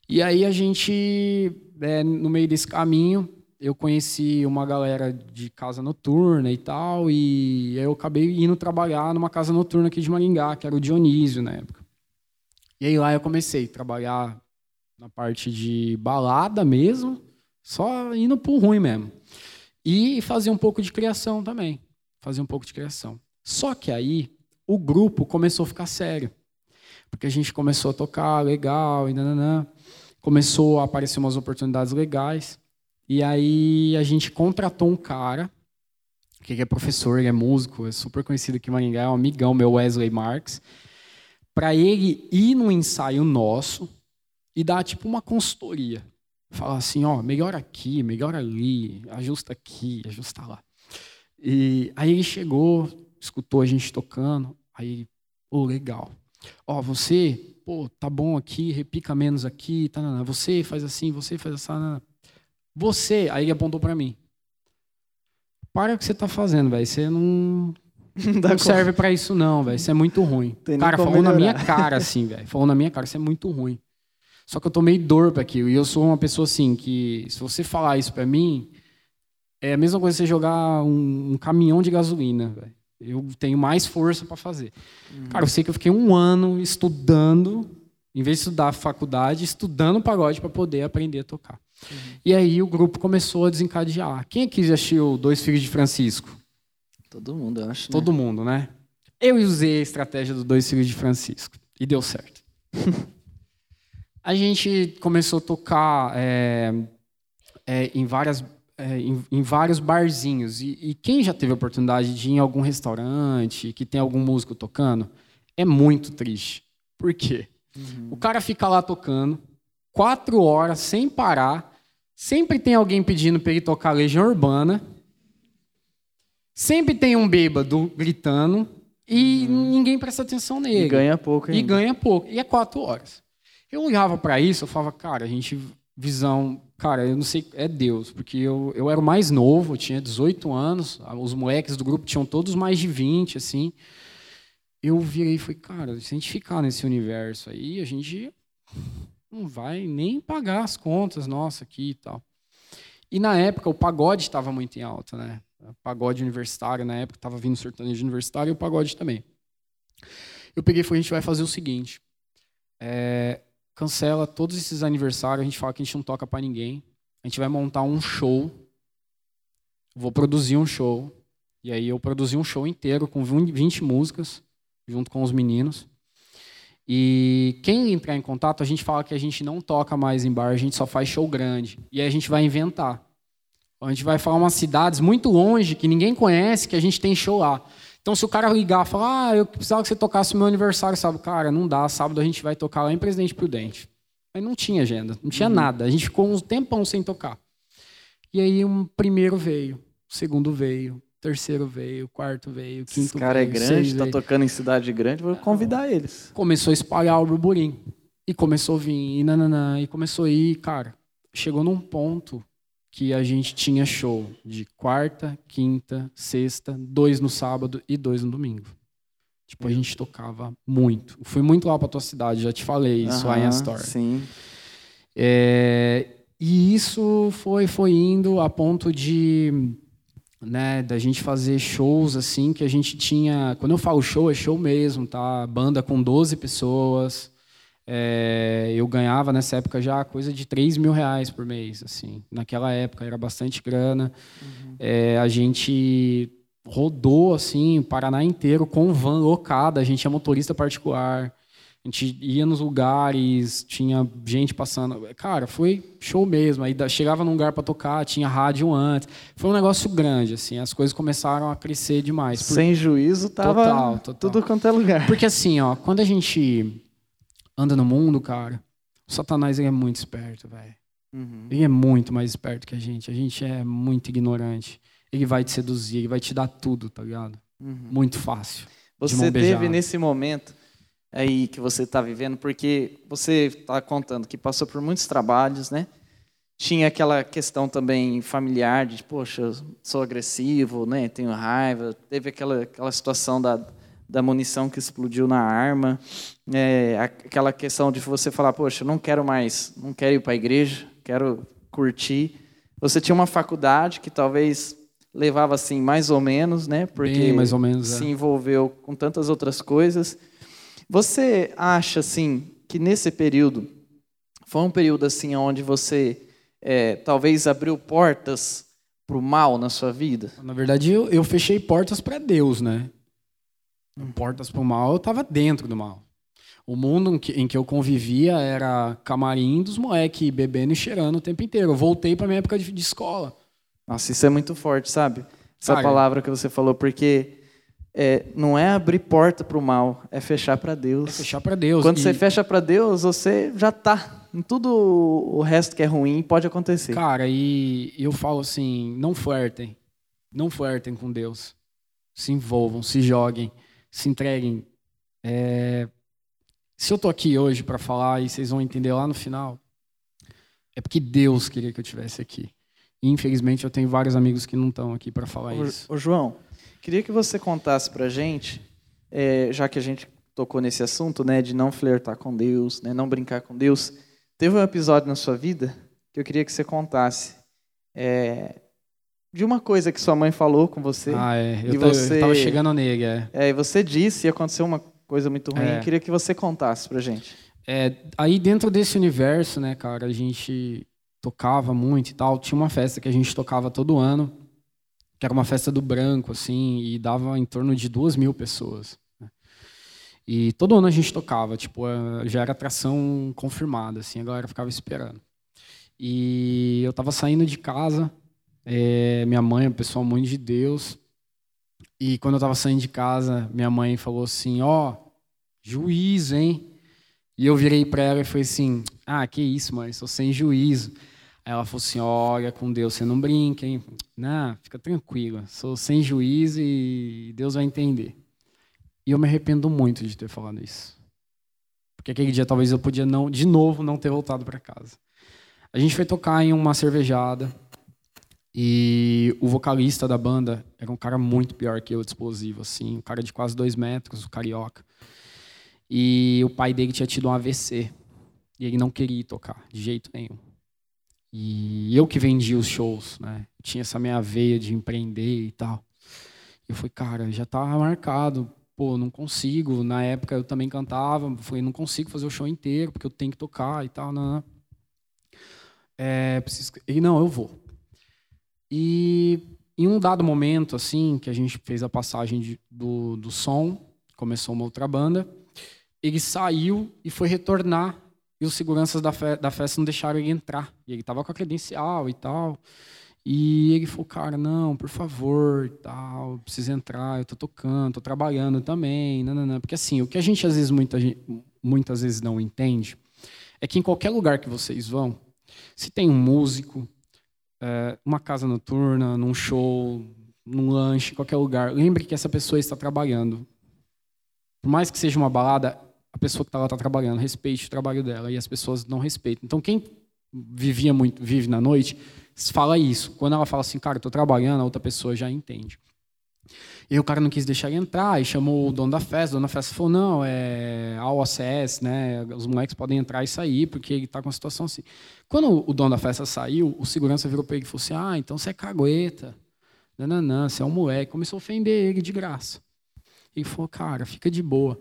E aí a gente, é, no meio desse caminho, eu conheci uma galera de casa noturna e tal, e eu acabei indo trabalhar numa casa noturna aqui de Maringá, que era o Dionísio na época. E aí lá eu comecei a trabalhar na parte de balada mesmo, só indo pro ruim mesmo. E fazer um pouco de criação também. Fazer um pouco de criação. Só que aí o grupo começou a ficar sério. Porque a gente começou a tocar legal e nananã. Começou a aparecer umas oportunidades legais. E aí a gente contratou um cara, que é professor, ele é músico, é super conhecido aqui em Maringá, é um amigão meu, Wesley Marks, para ele ir no ensaio nosso e dar tipo uma consultoria. Falar assim, ó, melhor aqui, melhor ali, ajusta aqui, ajusta lá. E aí ele chegou, escutou a gente tocando, aí ele, oh, legal. Ó, você, pô, tá bom aqui, repica menos aqui, tá, você faz assim, você faz assim, você, aí ele apontou para mim. Para o que você tá fazendo, velho. Você não, não serve para isso não, velho. Isso é muito ruim. Tem cara, falou melhorar. na minha cara assim, velho. Falou na minha cara, isso é muito ruim. Só que eu tomei dor para aquilo. E eu sou uma pessoa assim que, se você falar isso para mim, é a mesma coisa que você jogar um, um caminhão de gasolina, velho. Eu tenho mais força para fazer. Hum. Cara, eu sei que eu fiquei um ano estudando, em vez de estudar faculdade, estudando pagode para poder aprender a tocar. Uhum. E aí o grupo começou a desencadear. Quem aqui já assistiu Dois Filhos de Francisco? Todo mundo, eu acho. Todo né? mundo, né? Eu usei a estratégia dos Dois Filhos de Francisco. E deu certo. a gente começou a tocar é, é, em, várias, é, em, em, vários barzinhos. E, e quem já teve a oportunidade de ir em algum restaurante que tem algum músico tocando, é muito triste. Por quê? Uhum. O cara fica lá tocando, quatro horas sem parar. Sempre tem alguém pedindo para ele tocar Legião Urbana. Sempre tem um bêbado gritando e uhum. ninguém presta atenção nele. E ganha pouco. Ainda. E ganha pouco. E é quatro horas. Eu olhava para isso, eu falava, cara, a gente visão, cara, eu não sei, é Deus, porque eu, eu era o mais novo, eu tinha 18 anos, os moleques do grupo tinham todos mais de 20, assim. Eu virei e falei, cara, se a gente ficar nesse universo aí, a gente não vai nem pagar as contas nossa aqui e tal. E na época o pagode estava muito em alta, né? O pagode universitário na época estava vindo sertanejo universitário e o pagode também. Eu peguei e falei, a gente vai fazer o seguinte, é, cancela todos esses aniversários, a gente fala que a gente não toca para ninguém, a gente vai montar um show, vou produzir um show, e aí eu produzi um show inteiro com 20 músicas, junto com os meninos. E quem entrar em contato, a gente fala que a gente não toca mais em bar, a gente só faz show grande. E aí a gente vai inventar. A gente vai falar umas cidades muito longe, que ninguém conhece, que a gente tem show lá. Então, se o cara ligar e falar, ah, eu precisava que você tocasse o meu aniversário, sabe? Cara, não dá, sábado a gente vai tocar lá em Presidente Prudente. Aí não tinha agenda, não tinha uhum. nada. A gente ficou um tempão sem tocar. E aí um primeiro veio, o segundo veio, terceiro veio, quarto veio, quinto Esse cara é veio, é grande, tá tocando em cidade grande, vou convidar eles. Começou a espalhar o burburinho. E começou a vir, e nananã, e começou a ir, cara. Chegou num ponto que a gente tinha show de quarta, quinta, sexta, dois no sábado e dois no domingo. Tipo, a gente tocava muito. Fui muito lá pra tua cidade, já te falei isso lá em Astor. Sim. É, e isso foi, foi indo a ponto de né, da gente fazer shows assim que a gente tinha. Quando eu falo show, é show mesmo, tá? Banda com 12 pessoas. É, eu ganhava nessa época já coisa de 3 mil reais por mês, assim. Naquela época era bastante grana. Uhum. É, a gente rodou assim o Paraná inteiro com van locada. A gente é motorista particular. A gente ia nos lugares, tinha gente passando. Cara, foi show mesmo. Aí chegava num lugar para tocar, tinha rádio antes. Foi um negócio grande, assim. As coisas começaram a crescer demais. Por... Sem juízo, tava total, total. tudo quanto é lugar. Porque assim, ó, quando a gente anda no mundo, cara, o Satanás é muito esperto, velho. Uhum. Ele é muito mais esperto que a gente. A gente é muito ignorante. Ele vai te seduzir, ele vai te dar tudo, tá ligado? Uhum. Muito fácil. você teve nesse momento aí que você está vivendo, porque você está contando que passou por muitos trabalhos, né? Tinha aquela questão também familiar de, poxa, sou agressivo, né? Tenho raiva. Teve aquela, aquela situação da, da munição que explodiu na arma. É, aquela questão de você falar, poxa, não quero mais, não quero ir para a igreja, quero curtir. Você tinha uma faculdade que talvez levava assim mais ou menos, né? Porque Bem, mais ou menos, se é. envolveu com tantas outras coisas. Você acha assim que nesse período foi um período assim onde você é, talvez abriu portas para o mal na sua vida? Na verdade, eu, eu fechei portas para Deus, né? Portas para o mal, eu estava dentro do mal. O mundo em que, em que eu convivia era camarim dos moleques bebendo e cheirando o tempo inteiro. Eu voltei para minha época de, de, escola. Nossa, isso é muito forte, sabe? Essa Cara, palavra que você falou, porque é, não é abrir porta para o mal, é fechar para Deus. É fechar para Deus. Quando e... você fecha para Deus, você já está tudo o resto que é ruim pode acontecer. Cara, e eu falo assim, não flertem. Não flertem com Deus. Se envolvam, se joguem, se entreguem. É... Se eu tô aqui hoje para falar e vocês vão entender lá no final, é porque Deus queria que eu tivesse aqui. E, infelizmente eu tenho vários amigos que não estão aqui para falar ô, isso. Ô João, queria que você contasse para gente, é, já que a gente tocou nesse assunto, né, de não flertar com Deus, né, não brincar com Deus. Teve um episódio na sua vida que eu queria que você contasse. É, de uma coisa que sua mãe falou com você. Ah, é. Eu, você, tava chegando nele, é. é. E você disse e aconteceu uma coisa muito ruim. É. Eu queria que você contasse pra gente. É, aí dentro desse universo, né, cara, a gente tocava muito e tal. Tinha uma festa que a gente tocava todo ano, que era uma festa do branco, assim, e dava em torno de duas mil pessoas. E todo ano a gente tocava, tipo, eh, já era atração confirmada, assim, a galera ficava esperando. E eu tava saindo de casa, é, minha mãe é uma pessoa muito de Deus, e quando eu tava saindo de casa, minha mãe falou assim, ó, oh, juízo, hein? E eu virei para ela e falei assim, ah, que isso, mãe, sou sem juízo. Ela falou assim, olha, com Deus você não brinca, hein? Não, fica tranquila, sou sem juízo e Deus vai entender. E eu me arrependo muito de ter falado isso. Porque aquele dia talvez eu podia não, de novo, não ter voltado para casa. A gente foi tocar em uma cervejada e o vocalista da banda era um cara muito pior que eu, explosivo, assim, um cara de quase dois metros, o carioca. E o pai dele tinha tido um AVC e ele não queria tocar de jeito nenhum. E eu que vendia os shows, né? tinha essa minha veia de empreender e tal. E eu falei, cara, já tá marcado pô, não consigo. Na época eu também cantava, falei, não consigo fazer o show inteiro, porque eu tenho que tocar e tal. Não, não. É, preciso... E não, eu vou. E em um dado momento, assim, que a gente fez a passagem de, do, do som, começou uma outra banda, ele saiu e foi retornar, e os seguranças da, fe da festa não deixaram ele entrar. E ele estava com a credencial e tal. E ele falou, cara, não, por favor, tal, preciso entrar, eu tô tocando, tô trabalhando também, não. Porque assim, o que a gente às vezes muita, muitas vezes não entende é que em qualquer lugar que vocês vão, se tem um músico, é, uma casa noturna, num show, num lanche, qualquer lugar, lembre que essa pessoa está trabalhando. Por mais que seja uma balada, a pessoa que está lá está trabalhando, respeite o trabalho dela e as pessoas não respeitam. Então quem vivia muito, vive na noite, fala isso. Quando ela fala assim, cara, estou trabalhando, a outra pessoa já entende. E o cara não quis deixar ele entrar, e chamou o dono da festa. O dono da festa falou: não, é a OCS, né? Os moleques podem entrar e sair, porque ele está com a situação assim. Quando o dono da festa saiu, o segurança virou para ele e falou assim: ah, então você é cagueta. Não, você é um moleque. Começou a ofender ele de graça. Ele falou: cara, fica de boa.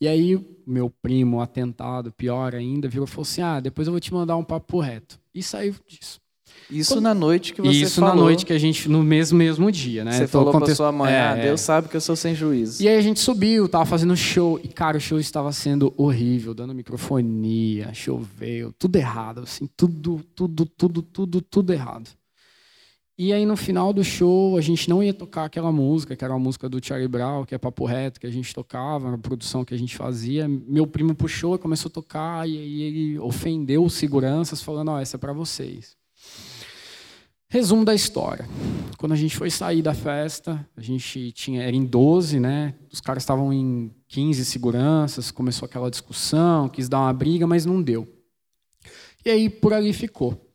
E aí, meu primo, atentado, pior ainda, virou e falou assim: ah, depois eu vou te mandar um papo reto. E saiu disso. Isso Quando... na noite que você Isso falou. na noite que a gente, no mesmo, mesmo dia, né? Você então, falou conte... pra sua mãe, é, ah, Deus sabe que eu sou sem juízo. E aí a gente subiu, tava fazendo show, e cara, o show estava sendo horrível, dando microfonia, choveu, tudo errado, assim, tudo, tudo, tudo, tudo, tudo errado. E aí no final do show, a gente não ia tocar aquela música, que era uma música do Charlie Brown, que é Papo Reto, que a gente tocava, a produção que a gente fazia. Meu primo puxou e começou a tocar, e aí ele ofendeu os seguranças, falando, ó, oh, essa é para vocês. Resumo da história. Quando a gente foi sair da festa, a gente tinha era em 12, né? Os caras estavam em 15 seguranças, começou aquela discussão, quis dar uma briga, mas não deu. E aí por ali ficou.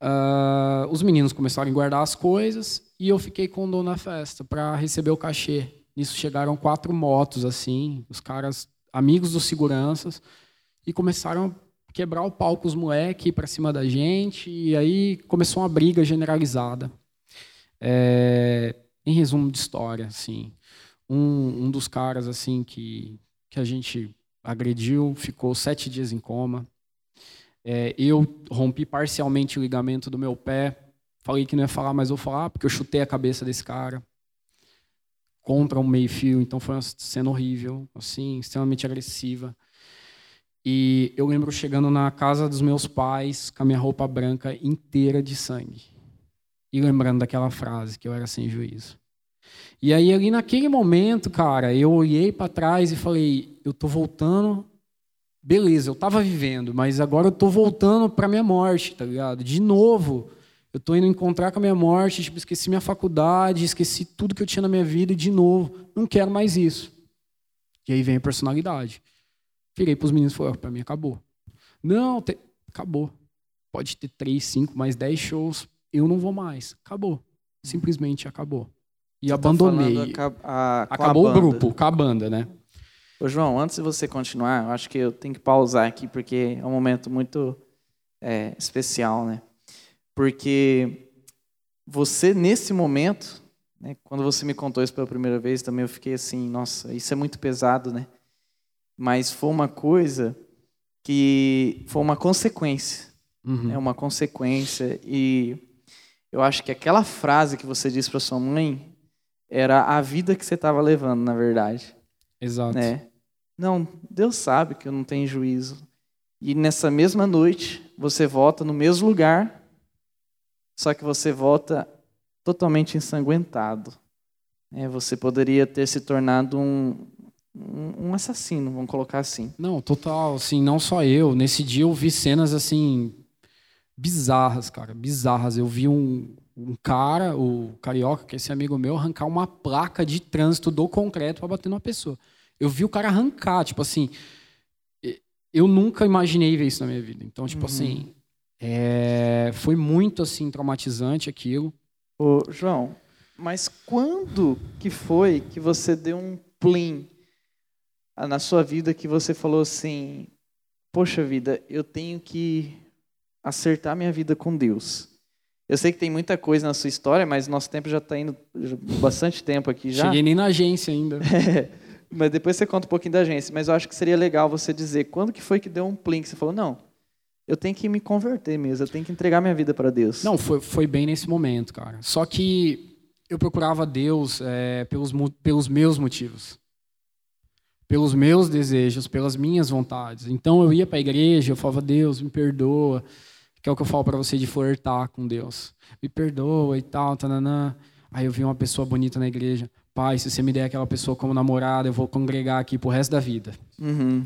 Uh, os meninos começaram a guardar as coisas e eu fiquei com o dono na festa para receber o cachê. Nisso chegaram quatro motos assim, os caras amigos dos seguranças e começaram a quebrar o pau com os moleques para cima da gente e aí começou uma briga generalizada. É, em resumo de história, assim, um, um dos caras assim que que a gente agrediu ficou sete dias em coma. É, eu rompi parcialmente o ligamento do meu pé. Falei que não ia falar, mas vou falar, porque eu chutei a cabeça desse cara contra um meio-fio. Então foi uma cena horrível, assim, extremamente agressiva. E eu lembro chegando na casa dos meus pais com a minha roupa branca inteira de sangue. E lembrando daquela frase que eu era sem juízo. E aí ali naquele momento, cara, eu olhei para trás e falei, eu tô voltando beleza, eu estava vivendo, mas agora eu estou voltando para minha morte, tá ligado? De novo, eu estou indo encontrar com a minha morte, tipo, esqueci minha faculdade, esqueci tudo que eu tinha na minha vida e de novo, não quero mais isso. E aí vem a personalidade. Virei para os meninos e falei, para mim acabou. Não, te... acabou. Pode ter três, cinco, mais dez shows, eu não vou mais. Acabou. Simplesmente acabou. E Você tá abandonei. Tá a, a, acabou o grupo, com a banda, né? Ô, João, antes de você continuar, eu acho que eu tenho que pausar aqui, porque é um momento muito é, especial, né? Porque você, nesse momento, né, quando você me contou isso pela primeira vez, também eu fiquei assim, nossa, isso é muito pesado, né? Mas foi uma coisa que foi uma consequência. Uhum. É uma consequência. E eu acho que aquela frase que você disse para sua mãe era a vida que você estava levando, na verdade. Exato. Né? Não, Deus sabe que eu não tenho juízo. E nessa mesma noite, você volta no mesmo lugar, só que você volta totalmente ensanguentado. É, você poderia ter se tornado um, um, assassino, vamos colocar assim. Não, total, assim, não só eu. Nesse dia eu vi cenas assim bizarras, cara, bizarras. Eu vi um, um cara, o carioca, que é esse amigo meu, arrancar uma placa de trânsito do concreto para bater numa pessoa. Eu vi o cara arrancar, tipo assim. Eu nunca imaginei ver isso na minha vida. Então, tipo uhum. assim, é, foi muito assim traumatizante aquilo. Ô, João, mas quando que foi que você deu um plim na sua vida que você falou assim: Poxa vida, eu tenho que acertar minha vida com Deus? Eu sei que tem muita coisa na sua história, mas nosso tempo já está indo bastante tempo aqui já. Cheguei nem na agência ainda. É. Mas depois você conta um pouquinho da agência. Mas eu acho que seria legal você dizer quando que foi que deu um que você falou, não, eu tenho que me converter mesmo, eu tenho que entregar minha vida para Deus. Não, foi, foi bem nesse momento, cara. Só que eu procurava Deus é, pelos, pelos meus motivos. Pelos meus desejos, pelas minhas vontades. Então eu ia para a igreja, eu falava, Deus, me perdoa. Que é o que eu falo para você de flertar com Deus. Me perdoa e tal, tananã. Aí eu vi uma pessoa bonita na igreja. Pai, se você me der aquela pessoa como namorada, eu vou congregar aqui pro resto da vida. Uhum.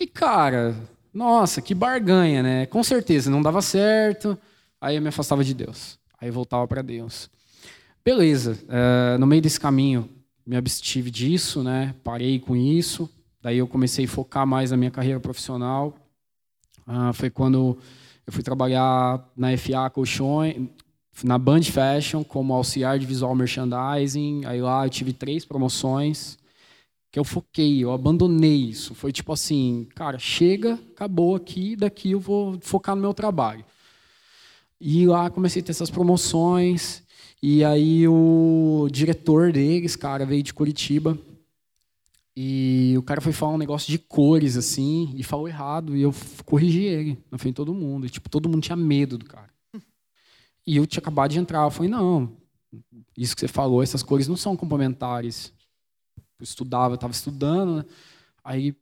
E, cara, nossa, que barganha, né? Com certeza, não dava certo. Aí eu me afastava de Deus. Aí eu voltava para Deus. Beleza, uh, no meio desse caminho, me abstive disso, né? Parei com isso. Daí eu comecei a focar mais na minha carreira profissional. Uh, foi quando eu fui trabalhar na FA Colchões, na Band Fashion como auxiliar de visual merchandising. Aí lá eu tive três promoções que eu foquei, eu abandonei isso. Foi tipo assim, cara, chega, acabou aqui, daqui eu vou focar no meu trabalho. E lá comecei a ter essas promoções. E aí o diretor deles, cara, veio de Curitiba. E o cara foi falar um negócio de cores, assim, e falou errado. E eu corrigi ele na frente de todo mundo. E, tipo, todo mundo tinha medo do cara. E eu tinha acabado de entrar. Eu falei, não, isso que você falou, essas cores não são complementares. Eu estudava, estava estudando, né? Aí, o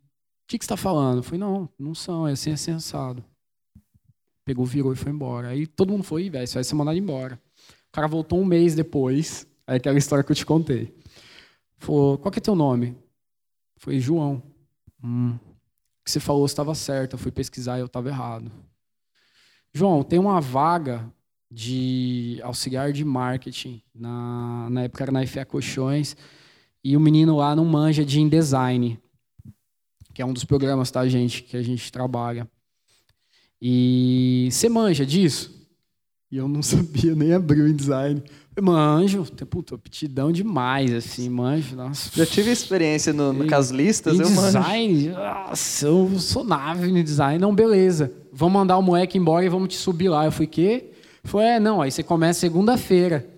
que, que você está falando? Eu falei, não, não são, é assim, é sensado. Pegou, virou e foi embora. Aí todo mundo foi, velho, você vai ser mandado embora. O cara voltou um mês depois, aí aquela história que eu te contei. Falou, qual que é teu nome? Foi João. Hum. O que você falou estava certo, eu fui pesquisar e eu estava errado. João, tem uma vaga de auxiliar de marketing. Na, na época era na FA Colchões. E o menino lá não manja de InDesign, que é um dos programas, tá, gente, que a gente trabalha. E você manja disso? E eu não sabia nem abrir o InDesign. Manjo, puta, aptidão demais, assim, manjo. Nossa. Já tive experiência no, no, com as listas, eu manjo. design, nossa, eu sou nave no design. Não, beleza. Vamos mandar o moleque embora e vamos te subir lá. Eu fui, quê? Foi, é, não, aí você começa segunda-feira.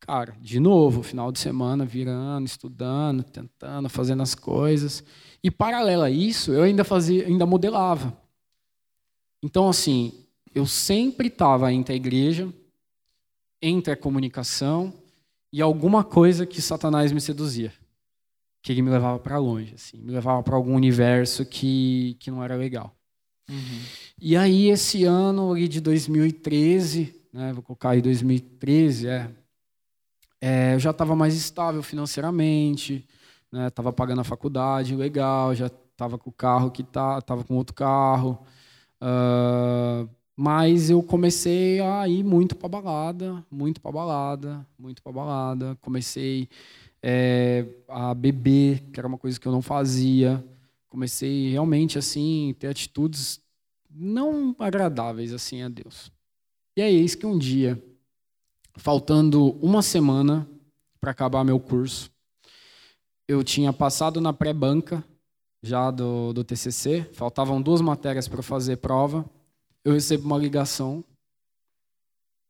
Cara, de novo, final de semana, virando, estudando, tentando, fazendo as coisas. E paralelo a isso, eu ainda fazia, ainda modelava. Então, assim, eu sempre estava entre a igreja, entre a comunicação e alguma coisa que Satanás me seduzia. Que ele me levava para longe, assim, me levava para algum universo que, que não era legal. Uhum. E aí, esse ano ali de 2013, né, vou colocar aí 2013, é, é eu já estava mais estável financeiramente, estava né, pagando a faculdade legal, já estava com o carro que tá, estava com outro carro. Uh, mas eu comecei a ir muito para balada, muito para balada, muito para balada. Comecei é, a beber, que era uma coisa que eu não fazia. Comecei realmente assim ter atitudes não agradáveis assim a Deus. E é isso que um dia, faltando uma semana para acabar meu curso, eu tinha passado na pré-banca já do, do TCC, faltavam duas matérias para fazer prova eu recebo uma ligação,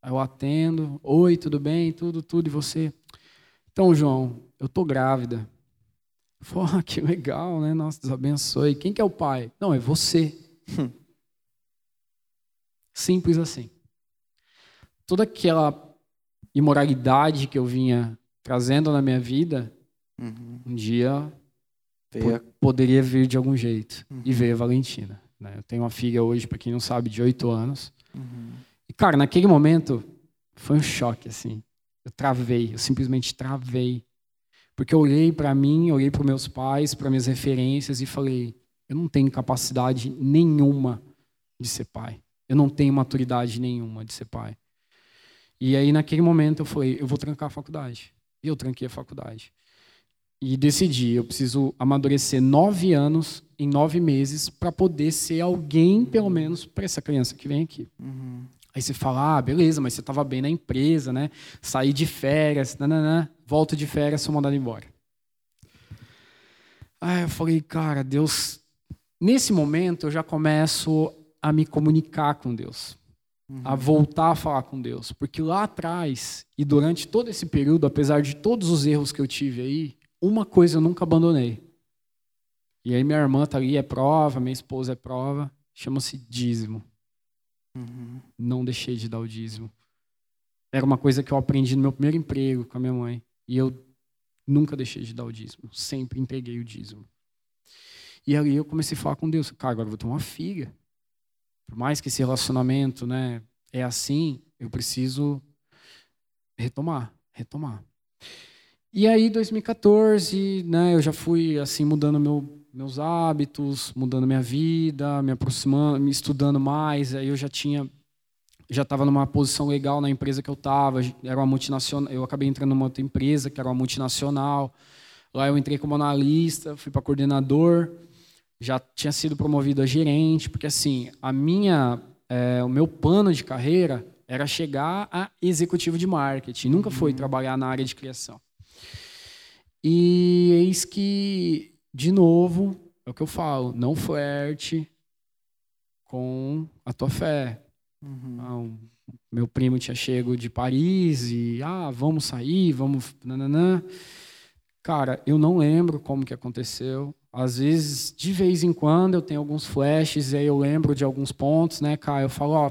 eu atendo, oi, tudo bem, tudo, tudo, e você? Então, João, eu tô grávida. Pô, que legal, né? Nossa, Deus abençoe. Quem que é o pai? Não, é você. Simples assim. Toda aquela imoralidade que eu vinha trazendo na minha vida, uhum. um dia poderia vir de algum jeito. Uhum. E veio a Valentina. Né? Eu tenho uma filha hoje, para quem não sabe, de oito anos. Uhum. E, cara, naquele momento, foi um choque, assim. Eu travei, eu simplesmente travei. Porque eu olhei para mim, olhei para meus pais, para minhas referências e falei: eu não tenho capacidade nenhuma de ser pai. Eu não tenho maturidade nenhuma de ser pai. E aí, naquele momento, eu falei: eu vou trancar a faculdade. E eu tranquei a faculdade. E decidi: eu preciso amadurecer nove anos em nove meses para poder ser alguém, pelo menos, para essa criança que vem aqui. Uhum. Aí você fala, ah, beleza, mas você estava bem na empresa, né? Saí de férias, nananã, volto de férias, sou mandado embora. Aí eu falei, cara, Deus. Nesse momento eu já começo a me comunicar com Deus, uhum. a voltar a falar com Deus, porque lá atrás e durante todo esse período, apesar de todos os erros que eu tive aí, uma coisa eu nunca abandonei. E aí minha irmã tá ali, é prova, minha esposa é prova, chama-se dízimo. Uhum. Não deixei de dar o dízimo. Era uma coisa que eu aprendi no meu primeiro emprego com a minha mãe. E eu nunca deixei de dar o dízimo. Sempre entreguei o dízimo. E ali eu comecei a falar com Deus. Cara, agora eu vou ter uma filha. Por mais que esse relacionamento né, é assim, eu preciso retomar, retomar. E aí, 2014, né, eu já fui assim mudando meu, meus hábitos, mudando minha vida, me aproximando, me estudando mais. Aí eu já tinha, já estava numa posição legal na empresa que eu estava. Era uma multinacional. Eu acabei entrando numa outra empresa que era uma multinacional. Lá eu entrei como analista, fui para coordenador. Já tinha sido promovido a gerente, porque assim a minha, é, o meu plano de carreira era chegar a executivo de marketing. Nunca foi uhum. trabalhar na área de criação. E eis que, de novo, é o que eu falo, não flerte com a tua fé. Uhum. Ah, um, meu primo tinha chego de Paris e, ah, vamos sair, vamos... Nananã. Cara, eu não lembro como que aconteceu. Às vezes, de vez em quando, eu tenho alguns flashes e aí eu lembro de alguns pontos, né, cara? Eu falo, ó,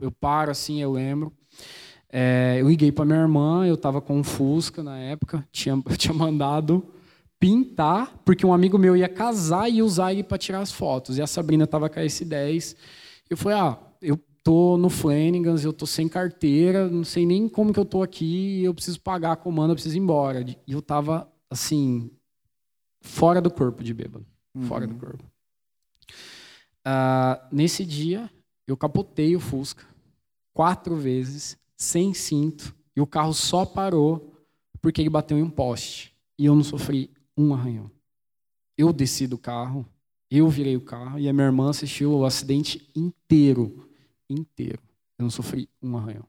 eu paro assim, eu lembro. É, eu liguei para minha irmã, eu estava com um Fusca na época, tinha, eu tinha mandado pintar, porque um amigo meu ia casar e usar ele para tirar as fotos. E a Sabrina estava com a S10. Eu falei, ah, eu tô no Flanagans, eu tô sem carteira, não sei nem como que eu tô aqui, eu preciso pagar a comanda, eu preciso ir embora. E eu estava assim, fora do corpo de bêbado. Uhum. Fora do corpo. Uh, nesse dia, eu capotei o Fusca quatro vezes, sem cinto, e o carro só parou porque ele bateu em um poste. E eu não sofri um arranhão. Eu desci do carro, eu virei o carro e a minha irmã assistiu o acidente inteiro. Inteiro. Eu não sofri um arranhão.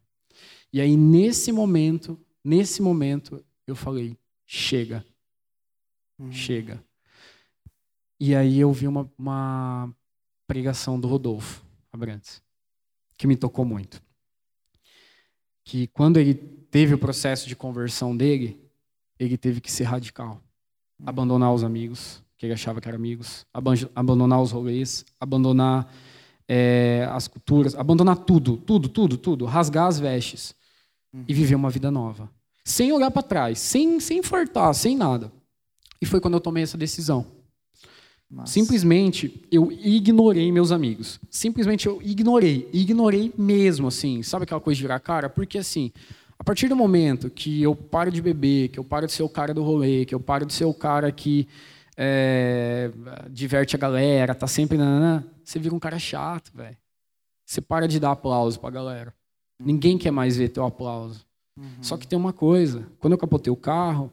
E aí, nesse momento, nesse momento, eu falei: chega. Hum. Chega. E aí eu vi uma, uma pregação do Rodolfo Abrantes, que me tocou muito. Que quando ele teve o processo de conversão dele, ele teve que ser radical. Abandonar os amigos, que ele achava que eram amigos, abandonar os rolês, abandonar é, as culturas, abandonar tudo, tudo, tudo, tudo, rasgar as vestes uhum. e viver uma vida nova. Sem olhar para trás, sem, sem fartar, sem nada. E foi quando eu tomei essa decisão. Nossa. Simplesmente eu ignorei meus amigos. Simplesmente eu ignorei. Ignorei mesmo, assim. Sabe aquela coisa de virar cara? Porque, assim, a partir do momento que eu paro de beber, que eu paro de ser o cara do rolê, que eu paro de ser o cara que é, diverte a galera, tá sempre. Nanana, você vira um cara chato, velho. Você para de dar aplauso pra galera. Ninguém quer mais ver teu aplauso. Uhum. Só que tem uma coisa: quando eu capotei o carro,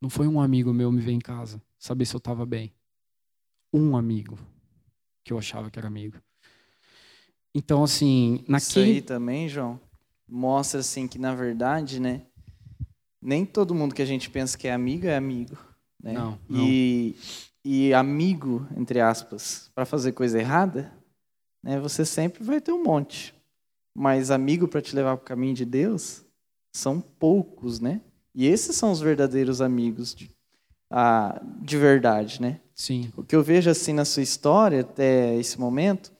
não foi um amigo meu me ver em casa, saber se eu tava bem. Um amigo que eu achava que era amigo. Então, assim, naquele. Isso aí também, João, mostra assim que na verdade, né? Nem todo mundo que a gente pensa que é amigo é amigo. Né? Não, não. E, e amigo, entre aspas, para fazer coisa errada, né, você sempre vai ter um monte. Mas amigo para te levar para o caminho de Deus, são poucos, né? E esses são os verdadeiros amigos de, ah, de verdade, né? Sim. O que eu vejo assim na sua história até esse momento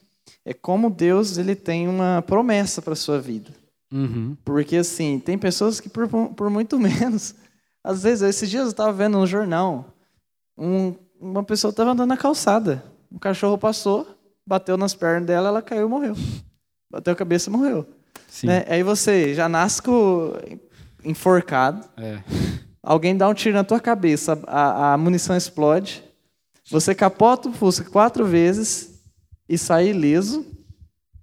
é como Deus ele tem uma promessa para sua vida. Uhum. Porque assim tem pessoas que por, por muito menos às vezes, esses dias eu estava vendo no jornal, um, uma pessoa estava andando na calçada. Um cachorro passou, bateu nas pernas dela, ela caiu e morreu. Bateu a cabeça e morreu. Né? Aí você já nasce enforcado. É. Alguém dá um tiro na tua cabeça, a, a munição explode. Você capota o Fusca quatro vezes e sai ileso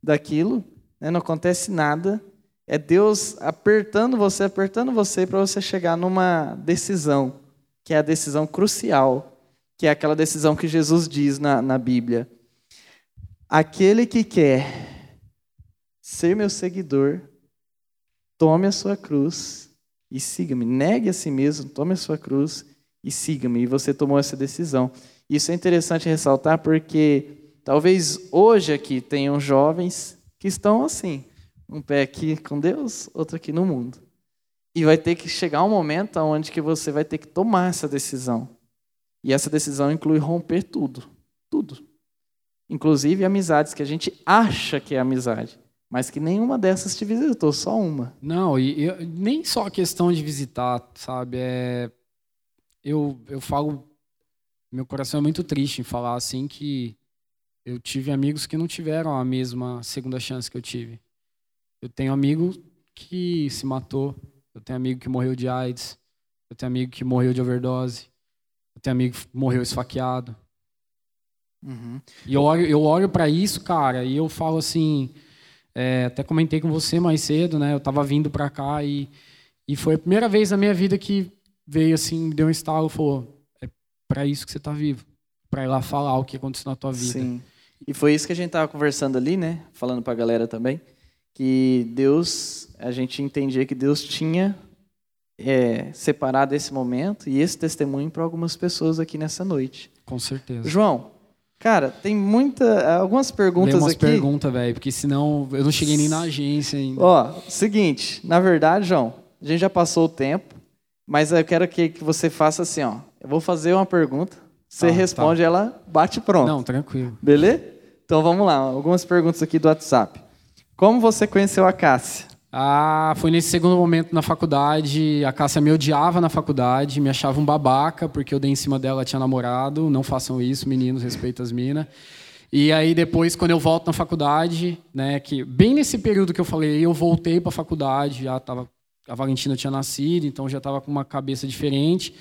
daquilo. Né? Não acontece nada. É Deus apertando você, apertando você para você chegar numa decisão, que é a decisão crucial, que é aquela decisão que Jesus diz na, na Bíblia. Aquele que quer ser meu seguidor, tome a sua cruz e siga-me. Negue a si mesmo, tome a sua cruz e siga-me. E você tomou essa decisão. Isso é interessante ressaltar porque talvez hoje aqui tenham jovens que estão assim um pé aqui com Deus, outro aqui no mundo. E vai ter que chegar um momento onde que você vai ter que tomar essa decisão. E essa decisão inclui romper tudo, tudo. Inclusive amizades que a gente acha que é amizade, mas que nenhuma dessas te visitou, só uma. Não, e eu, nem só a questão de visitar, sabe? É, eu, eu falo, meu coração é muito triste em falar assim que eu tive amigos que não tiveram a mesma segunda chance que eu tive. Eu tenho amigo que se matou, eu tenho amigo que morreu de AIDS, eu tenho amigo que morreu de overdose, eu tenho amigo que morreu esfaqueado. Uhum. E eu olho, eu olho para isso, cara, e eu falo assim, é, até comentei com você mais cedo, né? Eu tava vindo para cá e, e foi a primeira vez na minha vida que veio assim, deu um estalo, falou, é para isso que você tá vivo, para ir lá falar o que aconteceu na tua vida. Sim. E foi isso que a gente tava conversando ali, né? Falando para a galera também que Deus, a gente entendia que Deus tinha é, separado esse momento e esse testemunho para algumas pessoas aqui nessa noite. Com certeza. João, cara, tem muita, algumas perguntas umas aqui. perguntas, velho, porque senão eu não cheguei nem na agência ainda. Ó, seguinte, na verdade, João, a gente já passou o tempo, mas eu quero que, que você faça assim, ó. Eu vou fazer uma pergunta, você ah, responde, tá. ela bate pronto. Não, tranquilo. Beleza? Então vamos lá, algumas perguntas aqui do WhatsApp. Como você conheceu a Cássia? Ah, foi nesse segundo momento na faculdade. A Cássia me odiava na faculdade, me achava um babaca, porque eu dei em cima dela, tinha namorado. Não façam isso, meninos, respeita as minas. E aí depois, quando eu volto na faculdade, né, que bem nesse período que eu falei, eu voltei para a faculdade, já tava a Valentina tinha nascido, então já estava com uma cabeça diferente.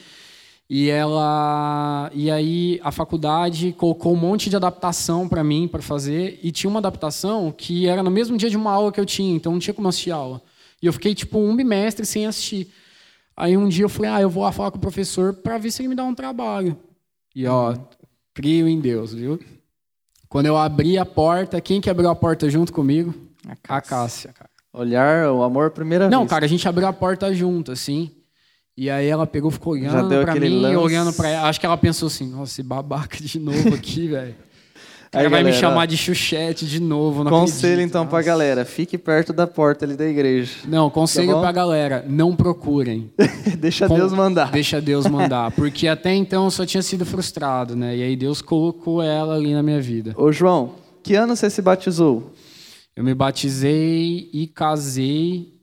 E ela e aí a faculdade colocou um monte de adaptação para mim para fazer e tinha uma adaptação que era no mesmo dia de uma aula que eu tinha, então não tinha como assistir a aula. E eu fiquei tipo um bimestre sem assistir. Aí um dia eu falei: "Ah, eu vou lá falar com o professor para ver se ele me dá um trabalho". E ó, crio em Deus, viu? Quando eu abri a porta, quem que abriu a porta junto comigo? A A Cássia. Cássia, cara. Olhar o amor à primeira Não, vista. cara, a gente abriu a porta junto, assim. E aí ela pegou, ficou olhando pra aquele mim, lance. olhando pra ela. Acho que ela pensou assim, nossa, esse babaca de novo aqui, velho. Aí, vai me galera, chamar de chuchete de novo. Não Conselho acredito. então pra Nossa. galera, fique perto da porta ali da igreja. Não, conselho Tá pra galera, não procurem. Deixa Com- Deus mandar. Deixa Deus mandar. Porque até então eu só tinha sido frustrado, né? E aí Deus colocou ela ali na minha vida. Ô João, que ano você se batizou? Eu me batizei e casei.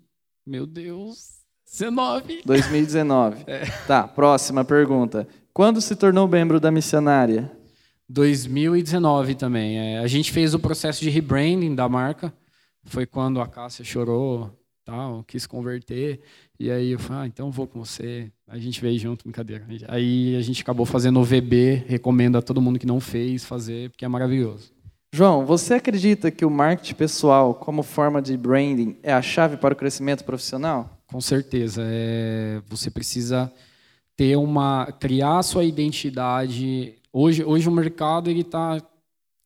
Meu Deus, 19. 2019. É. Tá, próxima pergunta. Quando se tornou membro da missionária? 2019 também. É, a gente fez o processo de rebranding da marca. Foi quando a Cássia chorou, tal, quis converter. E aí eu falei, ah, então vou com você. A gente veio junto, brincadeira. Aí a gente acabou fazendo o VB. Recomendo a todo mundo que não fez fazer, porque é maravilhoso. João, você acredita que o marketing pessoal, como forma de branding, é a chave para o crescimento profissional? Com certeza. É, você precisa ter uma criar sua identidade. Hoje, hoje o mercado ele está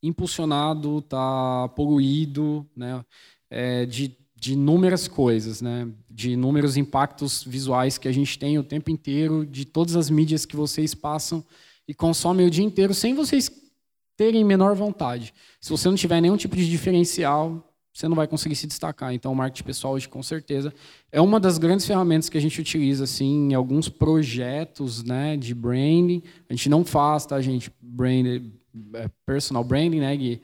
impulsionado, está poluído, né? É, de, de inúmeras coisas, né? De inúmeros impactos visuais que a gente tem o tempo inteiro, de todas as mídias que vocês passam e consomem o dia inteiro sem vocês terem menor vontade. Se você não tiver nenhum tipo de diferencial, você não vai conseguir se destacar. Então, o marketing pessoal hoje, com certeza, é uma das grandes ferramentas que a gente utiliza assim em alguns projetos, né, de branding. A gente não faz, tá, gente, brand, é, personal branding, né, Gui?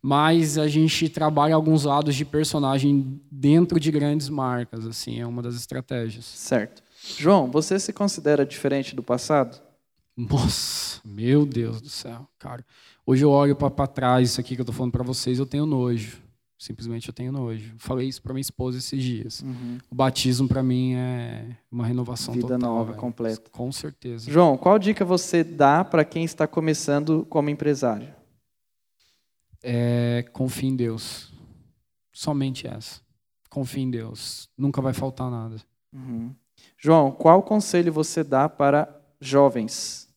Mas a gente trabalha alguns lados de personagem dentro de grandes marcas, assim, é uma das estratégias. Certo. João, você se considera diferente do passado? Nossa, meu Deus do céu, cara. Hoje eu olho para trás, isso aqui que eu tô falando para vocês, eu tenho nojo. Simplesmente eu tenho nojo. Falei isso para minha esposa esses dias. O batismo para mim é uma renovação Vida total. nova, velho. completa. Com certeza. João, qual dica você dá para quem está começando como empresário? É, confie em Deus. Somente essa. Confie em Deus. Nunca vai faltar nada. Uhum. João, qual conselho você dá para jovens?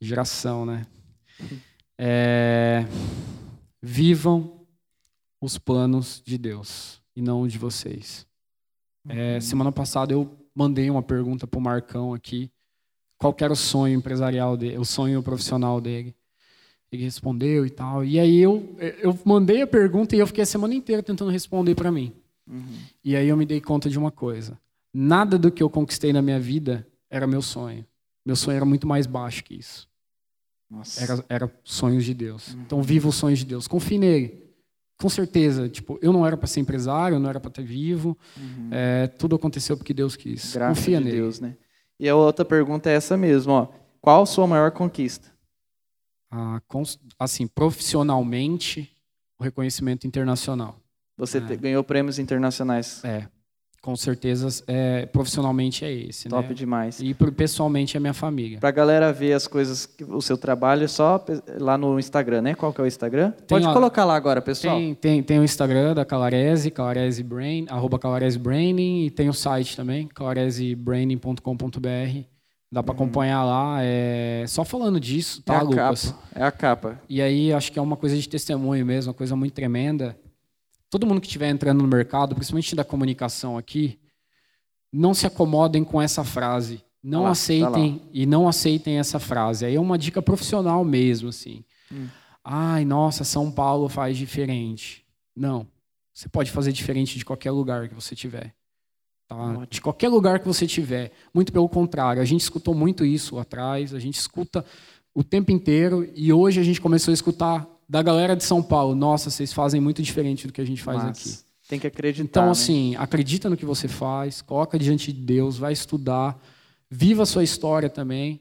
Geração, né? É, vivam os planos de Deus e não os de vocês. É, semana passada eu mandei uma pergunta para o Marcão aqui. Qual era o sonho empresarial dele, o sonho profissional dele? Ele respondeu e tal. E aí eu, eu mandei a pergunta e eu fiquei a semana inteira tentando responder para mim. E aí eu me dei conta de uma coisa. Nada do que eu conquistei na minha vida era meu sonho. Meu sonho era muito mais baixo que isso. Era, era sonhos de Deus. Então viva os sonhos de Deus. Confie nele. Com certeza. Tipo, eu não era para ser empresário, eu não era para estar vivo. É, tudo aconteceu porque Deus quis. Graça Confia de nele. Deus, né? E a outra pergunta é essa mesmo, ó. Qual a sua maior conquista? Ah, assim, profissionalmente, o reconhecimento internacional. Você É. ganhou prêmios internacionais. É, com certeza, é, profissionalmente é esse, Top né? demais. E pessoalmente é minha família. Pra galera ver as coisas, o seu trabalho, é só lá no Instagram, né? Qual que é o Instagram? Pode lá- colocar lá agora, pessoal. Tem, tem, tem o Instagram da Calarese, Calarese Brain, arroba Calarese Branding, e tem o site também, calaresebranding.com.br. Dá para acompanhar lá. É... Só falando disso, Uhum. é tá, a Lucas? capa. É a capa. E aí acho que é uma coisa de testemunho mesmo, uma coisa muito tremenda. Todo mundo que estiver entrando no mercado, principalmente da comunicação aqui, não se acomodem com essa frase. Não Tá lá, tá aceitem e não aceitem essa frase. Aí é uma dica profissional mesmo, assim. Hum. Ai, nossa, São Paulo faz diferente. Não. Você pode fazer diferente de qualquer lugar que você tiver. Tá? De qualquer lugar que você tiver. Muito pelo contrário. A gente escutou muito isso atrás. A gente escuta o tempo inteiro. E hoje a gente começou a escutar da galera de São Paulo. Nossa, vocês fazem muito diferente do que a gente faz Mas aqui. Tem que acreditar. Então, né? assim, acredita no que você faz, coloca diante de Deus, vai estudar, viva a sua história também,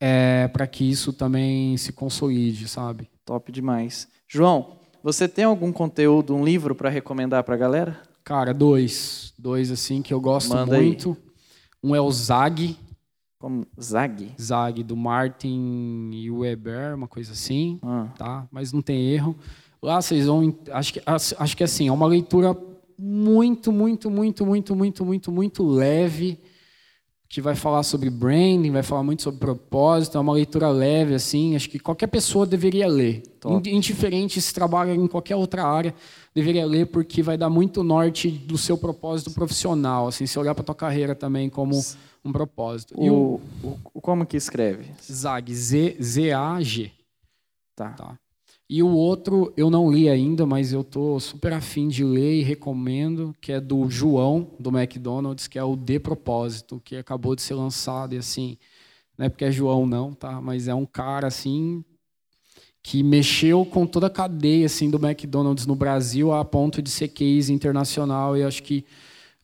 é, para que isso também se consolide, sabe? Top demais. João, você tem algum conteúdo, um livro para recomendar para a galera? Cara, dois. Dois, assim, que eu gosto Manda aí. muito. Um é o Zag. Como Zag? Zag, do Martin Weber, uma coisa assim, Ah. tá? Mas não tem erro. Lá vocês vão. Acho que, acho que assim, é uma leitura muito, muito, muito, muito, muito, muito, muito leve, que vai falar sobre branding, vai falar muito sobre propósito, é uma leitura leve, assim, acho que qualquer pessoa deveria ler. Top. Indiferente se trabalha em qualquer outra área, deveria ler, porque vai dar muito norte do seu propósito profissional, assim, se olhar para tua carreira também como um propósito. E o O, o- como que escreve? Zag, Z-A-G. Tá. Tá. E o outro eu não li ainda, mas eu tô super afim de ler e recomendo, que é do João, do McDonald's, que é o De Propósito, que acabou de ser lançado e assim, não é porque é João não, tá? Mas é um cara assim que mexeu com toda a cadeia assim do McDonald's no Brasil a ponto de ser case internacional e acho que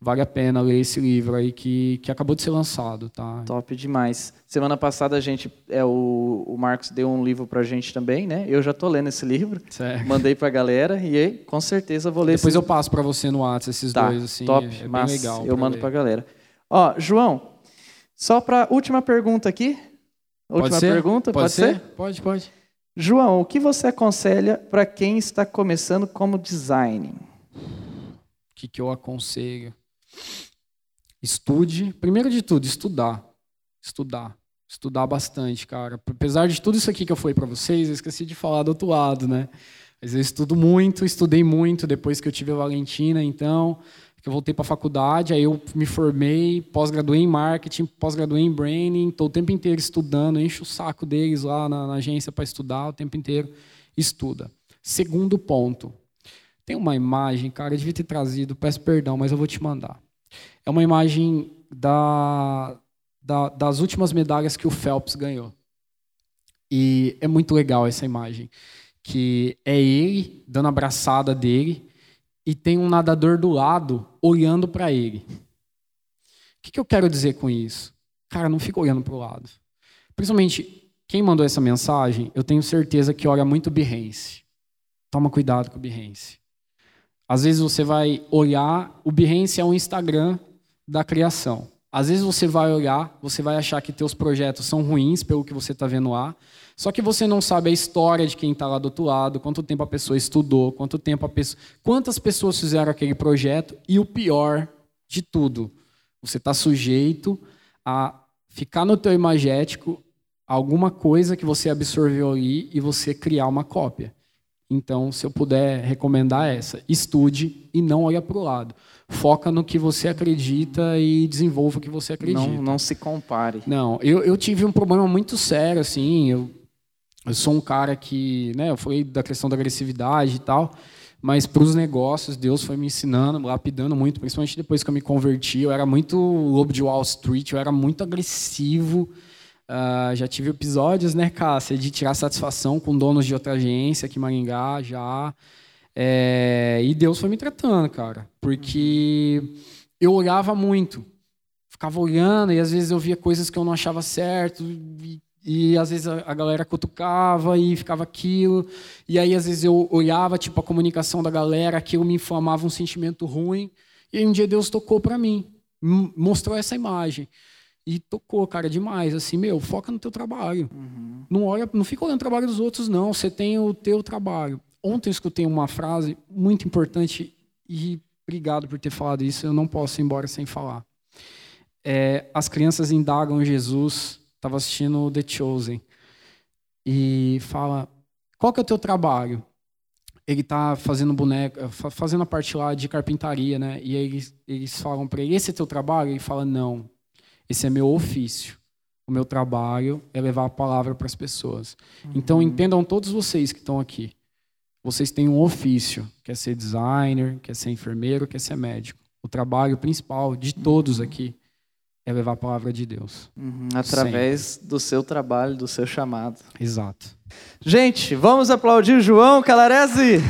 vale a pena ler esse livro aí que, que acabou de ser lançado, tá? Top demais. Semana passada a gente, é, o, o Marcos deu um livro pra gente também, né? Eu já tô lendo esse livro. Certo. Mandei pra galera e aí, com certeza vou ler Depois eu passo para você no WhatsApp esses Tá, dois assim, top, é mas legal. eu mando ler. pra galera. Ó, João, só pra última pergunta aqui. Pode Última ser? pergunta, pode, ser? Pode, pode. João, o que você aconselha para quem está começando como design? O que, que eu aconselho? Estude. Primeiro de tudo, estudar. Estudar. Estudar bastante, cara. Apesar de tudo isso aqui que eu falei para vocês, eu esqueci de falar do outro lado, né? Mas eu estudo muito, estudei muito depois que eu tive a Valentina, então, que eu voltei para a faculdade, aí eu me formei, pós-graduei em marketing, pós-graduei em branding, estou o tempo inteiro estudando, encho o saco deles lá na, na agência para estudar, o tempo inteiro estuda. Segundo ponto, tem uma imagem, cara, eu devia ter trazido, peço perdão, mas eu vou te mandar. É uma imagem da, da- das últimas medalhas que o Phelps ganhou. E é muito legal essa imagem. Que é ele dando a abraçada dele e tem um nadador do lado olhando para ele. O que, que eu quero dizer com isso? Cara, não fica olhando para o lado. Principalmente, quem mandou essa mensagem, eu tenho certeza que olha muito Behance. Toma cuidado com o Behance. Às vezes você vai olhar, o Behance é um Instagram da criação. Às vezes você vai olhar, você vai achar que teus projetos são ruins pelo que você está vendo lá, só que você não sabe a história de quem está lá do outro lado, quanto tempo a pessoa estudou, quanto tempo a pessoa, quantas pessoas fizeram aquele projeto e o pior de tudo, você está sujeito a ficar no teu imagético alguma coisa que você absorveu ali e você criar uma cópia. Então, se eu puder recomendar essa, estude e não olha para o lado. Foca no que você acredita e desenvolva o que você acredita. Não, não se compare. Não, eu, eu tive um problema muito sério, assim. Eu, eu sou um cara que, né, eu falei da questão da agressividade e tal, mas para os negócios, Deus foi me ensinando, lapidando muito, principalmente depois que eu me converti. Eu era muito lobo de Wall Street, eu era muito agressivo. Ah, já tive episódios, né, Cássia, de tirar satisfação com donos de outra agência aqui em Maringá, já. É, e Deus foi me tratando, cara, porque eu olhava muito, ficava olhando e às vezes eu via coisas que eu não achava certo e, e às vezes a, a galera cutucava e ficava aquilo e aí às vezes eu olhava tipo a comunicação da galera, aquilo me inflamava um sentimento ruim e aí um dia Deus tocou para mim, mostrou essa imagem e tocou, cara, demais, assim, meu, foca no teu trabalho. Não olha, não fica olhando o trabalho dos outros, não. Você tem o teu trabalho. Ontem eu escutei uma frase muito importante e obrigado por ter falado isso. Eu não posso ir embora sem falar. É, as crianças indagam Jesus. Estava assistindo The Chosen e fala: Qual que é o teu trabalho? Ele está fazendo boneca, fa- fazendo a parte lá de carpintaria, né? E aí eles, eles falam para ele: Esse é teu trabalho? Ele fala: Não. Esse é meu ofício. O meu trabalho é levar a palavra para as pessoas. Então entendam todos vocês que estão aqui. Vocês têm um ofício, quer ser designer, quer ser enfermeiro, quer ser médico. O trabalho principal de todos aqui é levar a palavra de Deus. Uhum, através do seu trabalho, do seu chamado. Exato. Gente, vamos aplaudir João Calarese.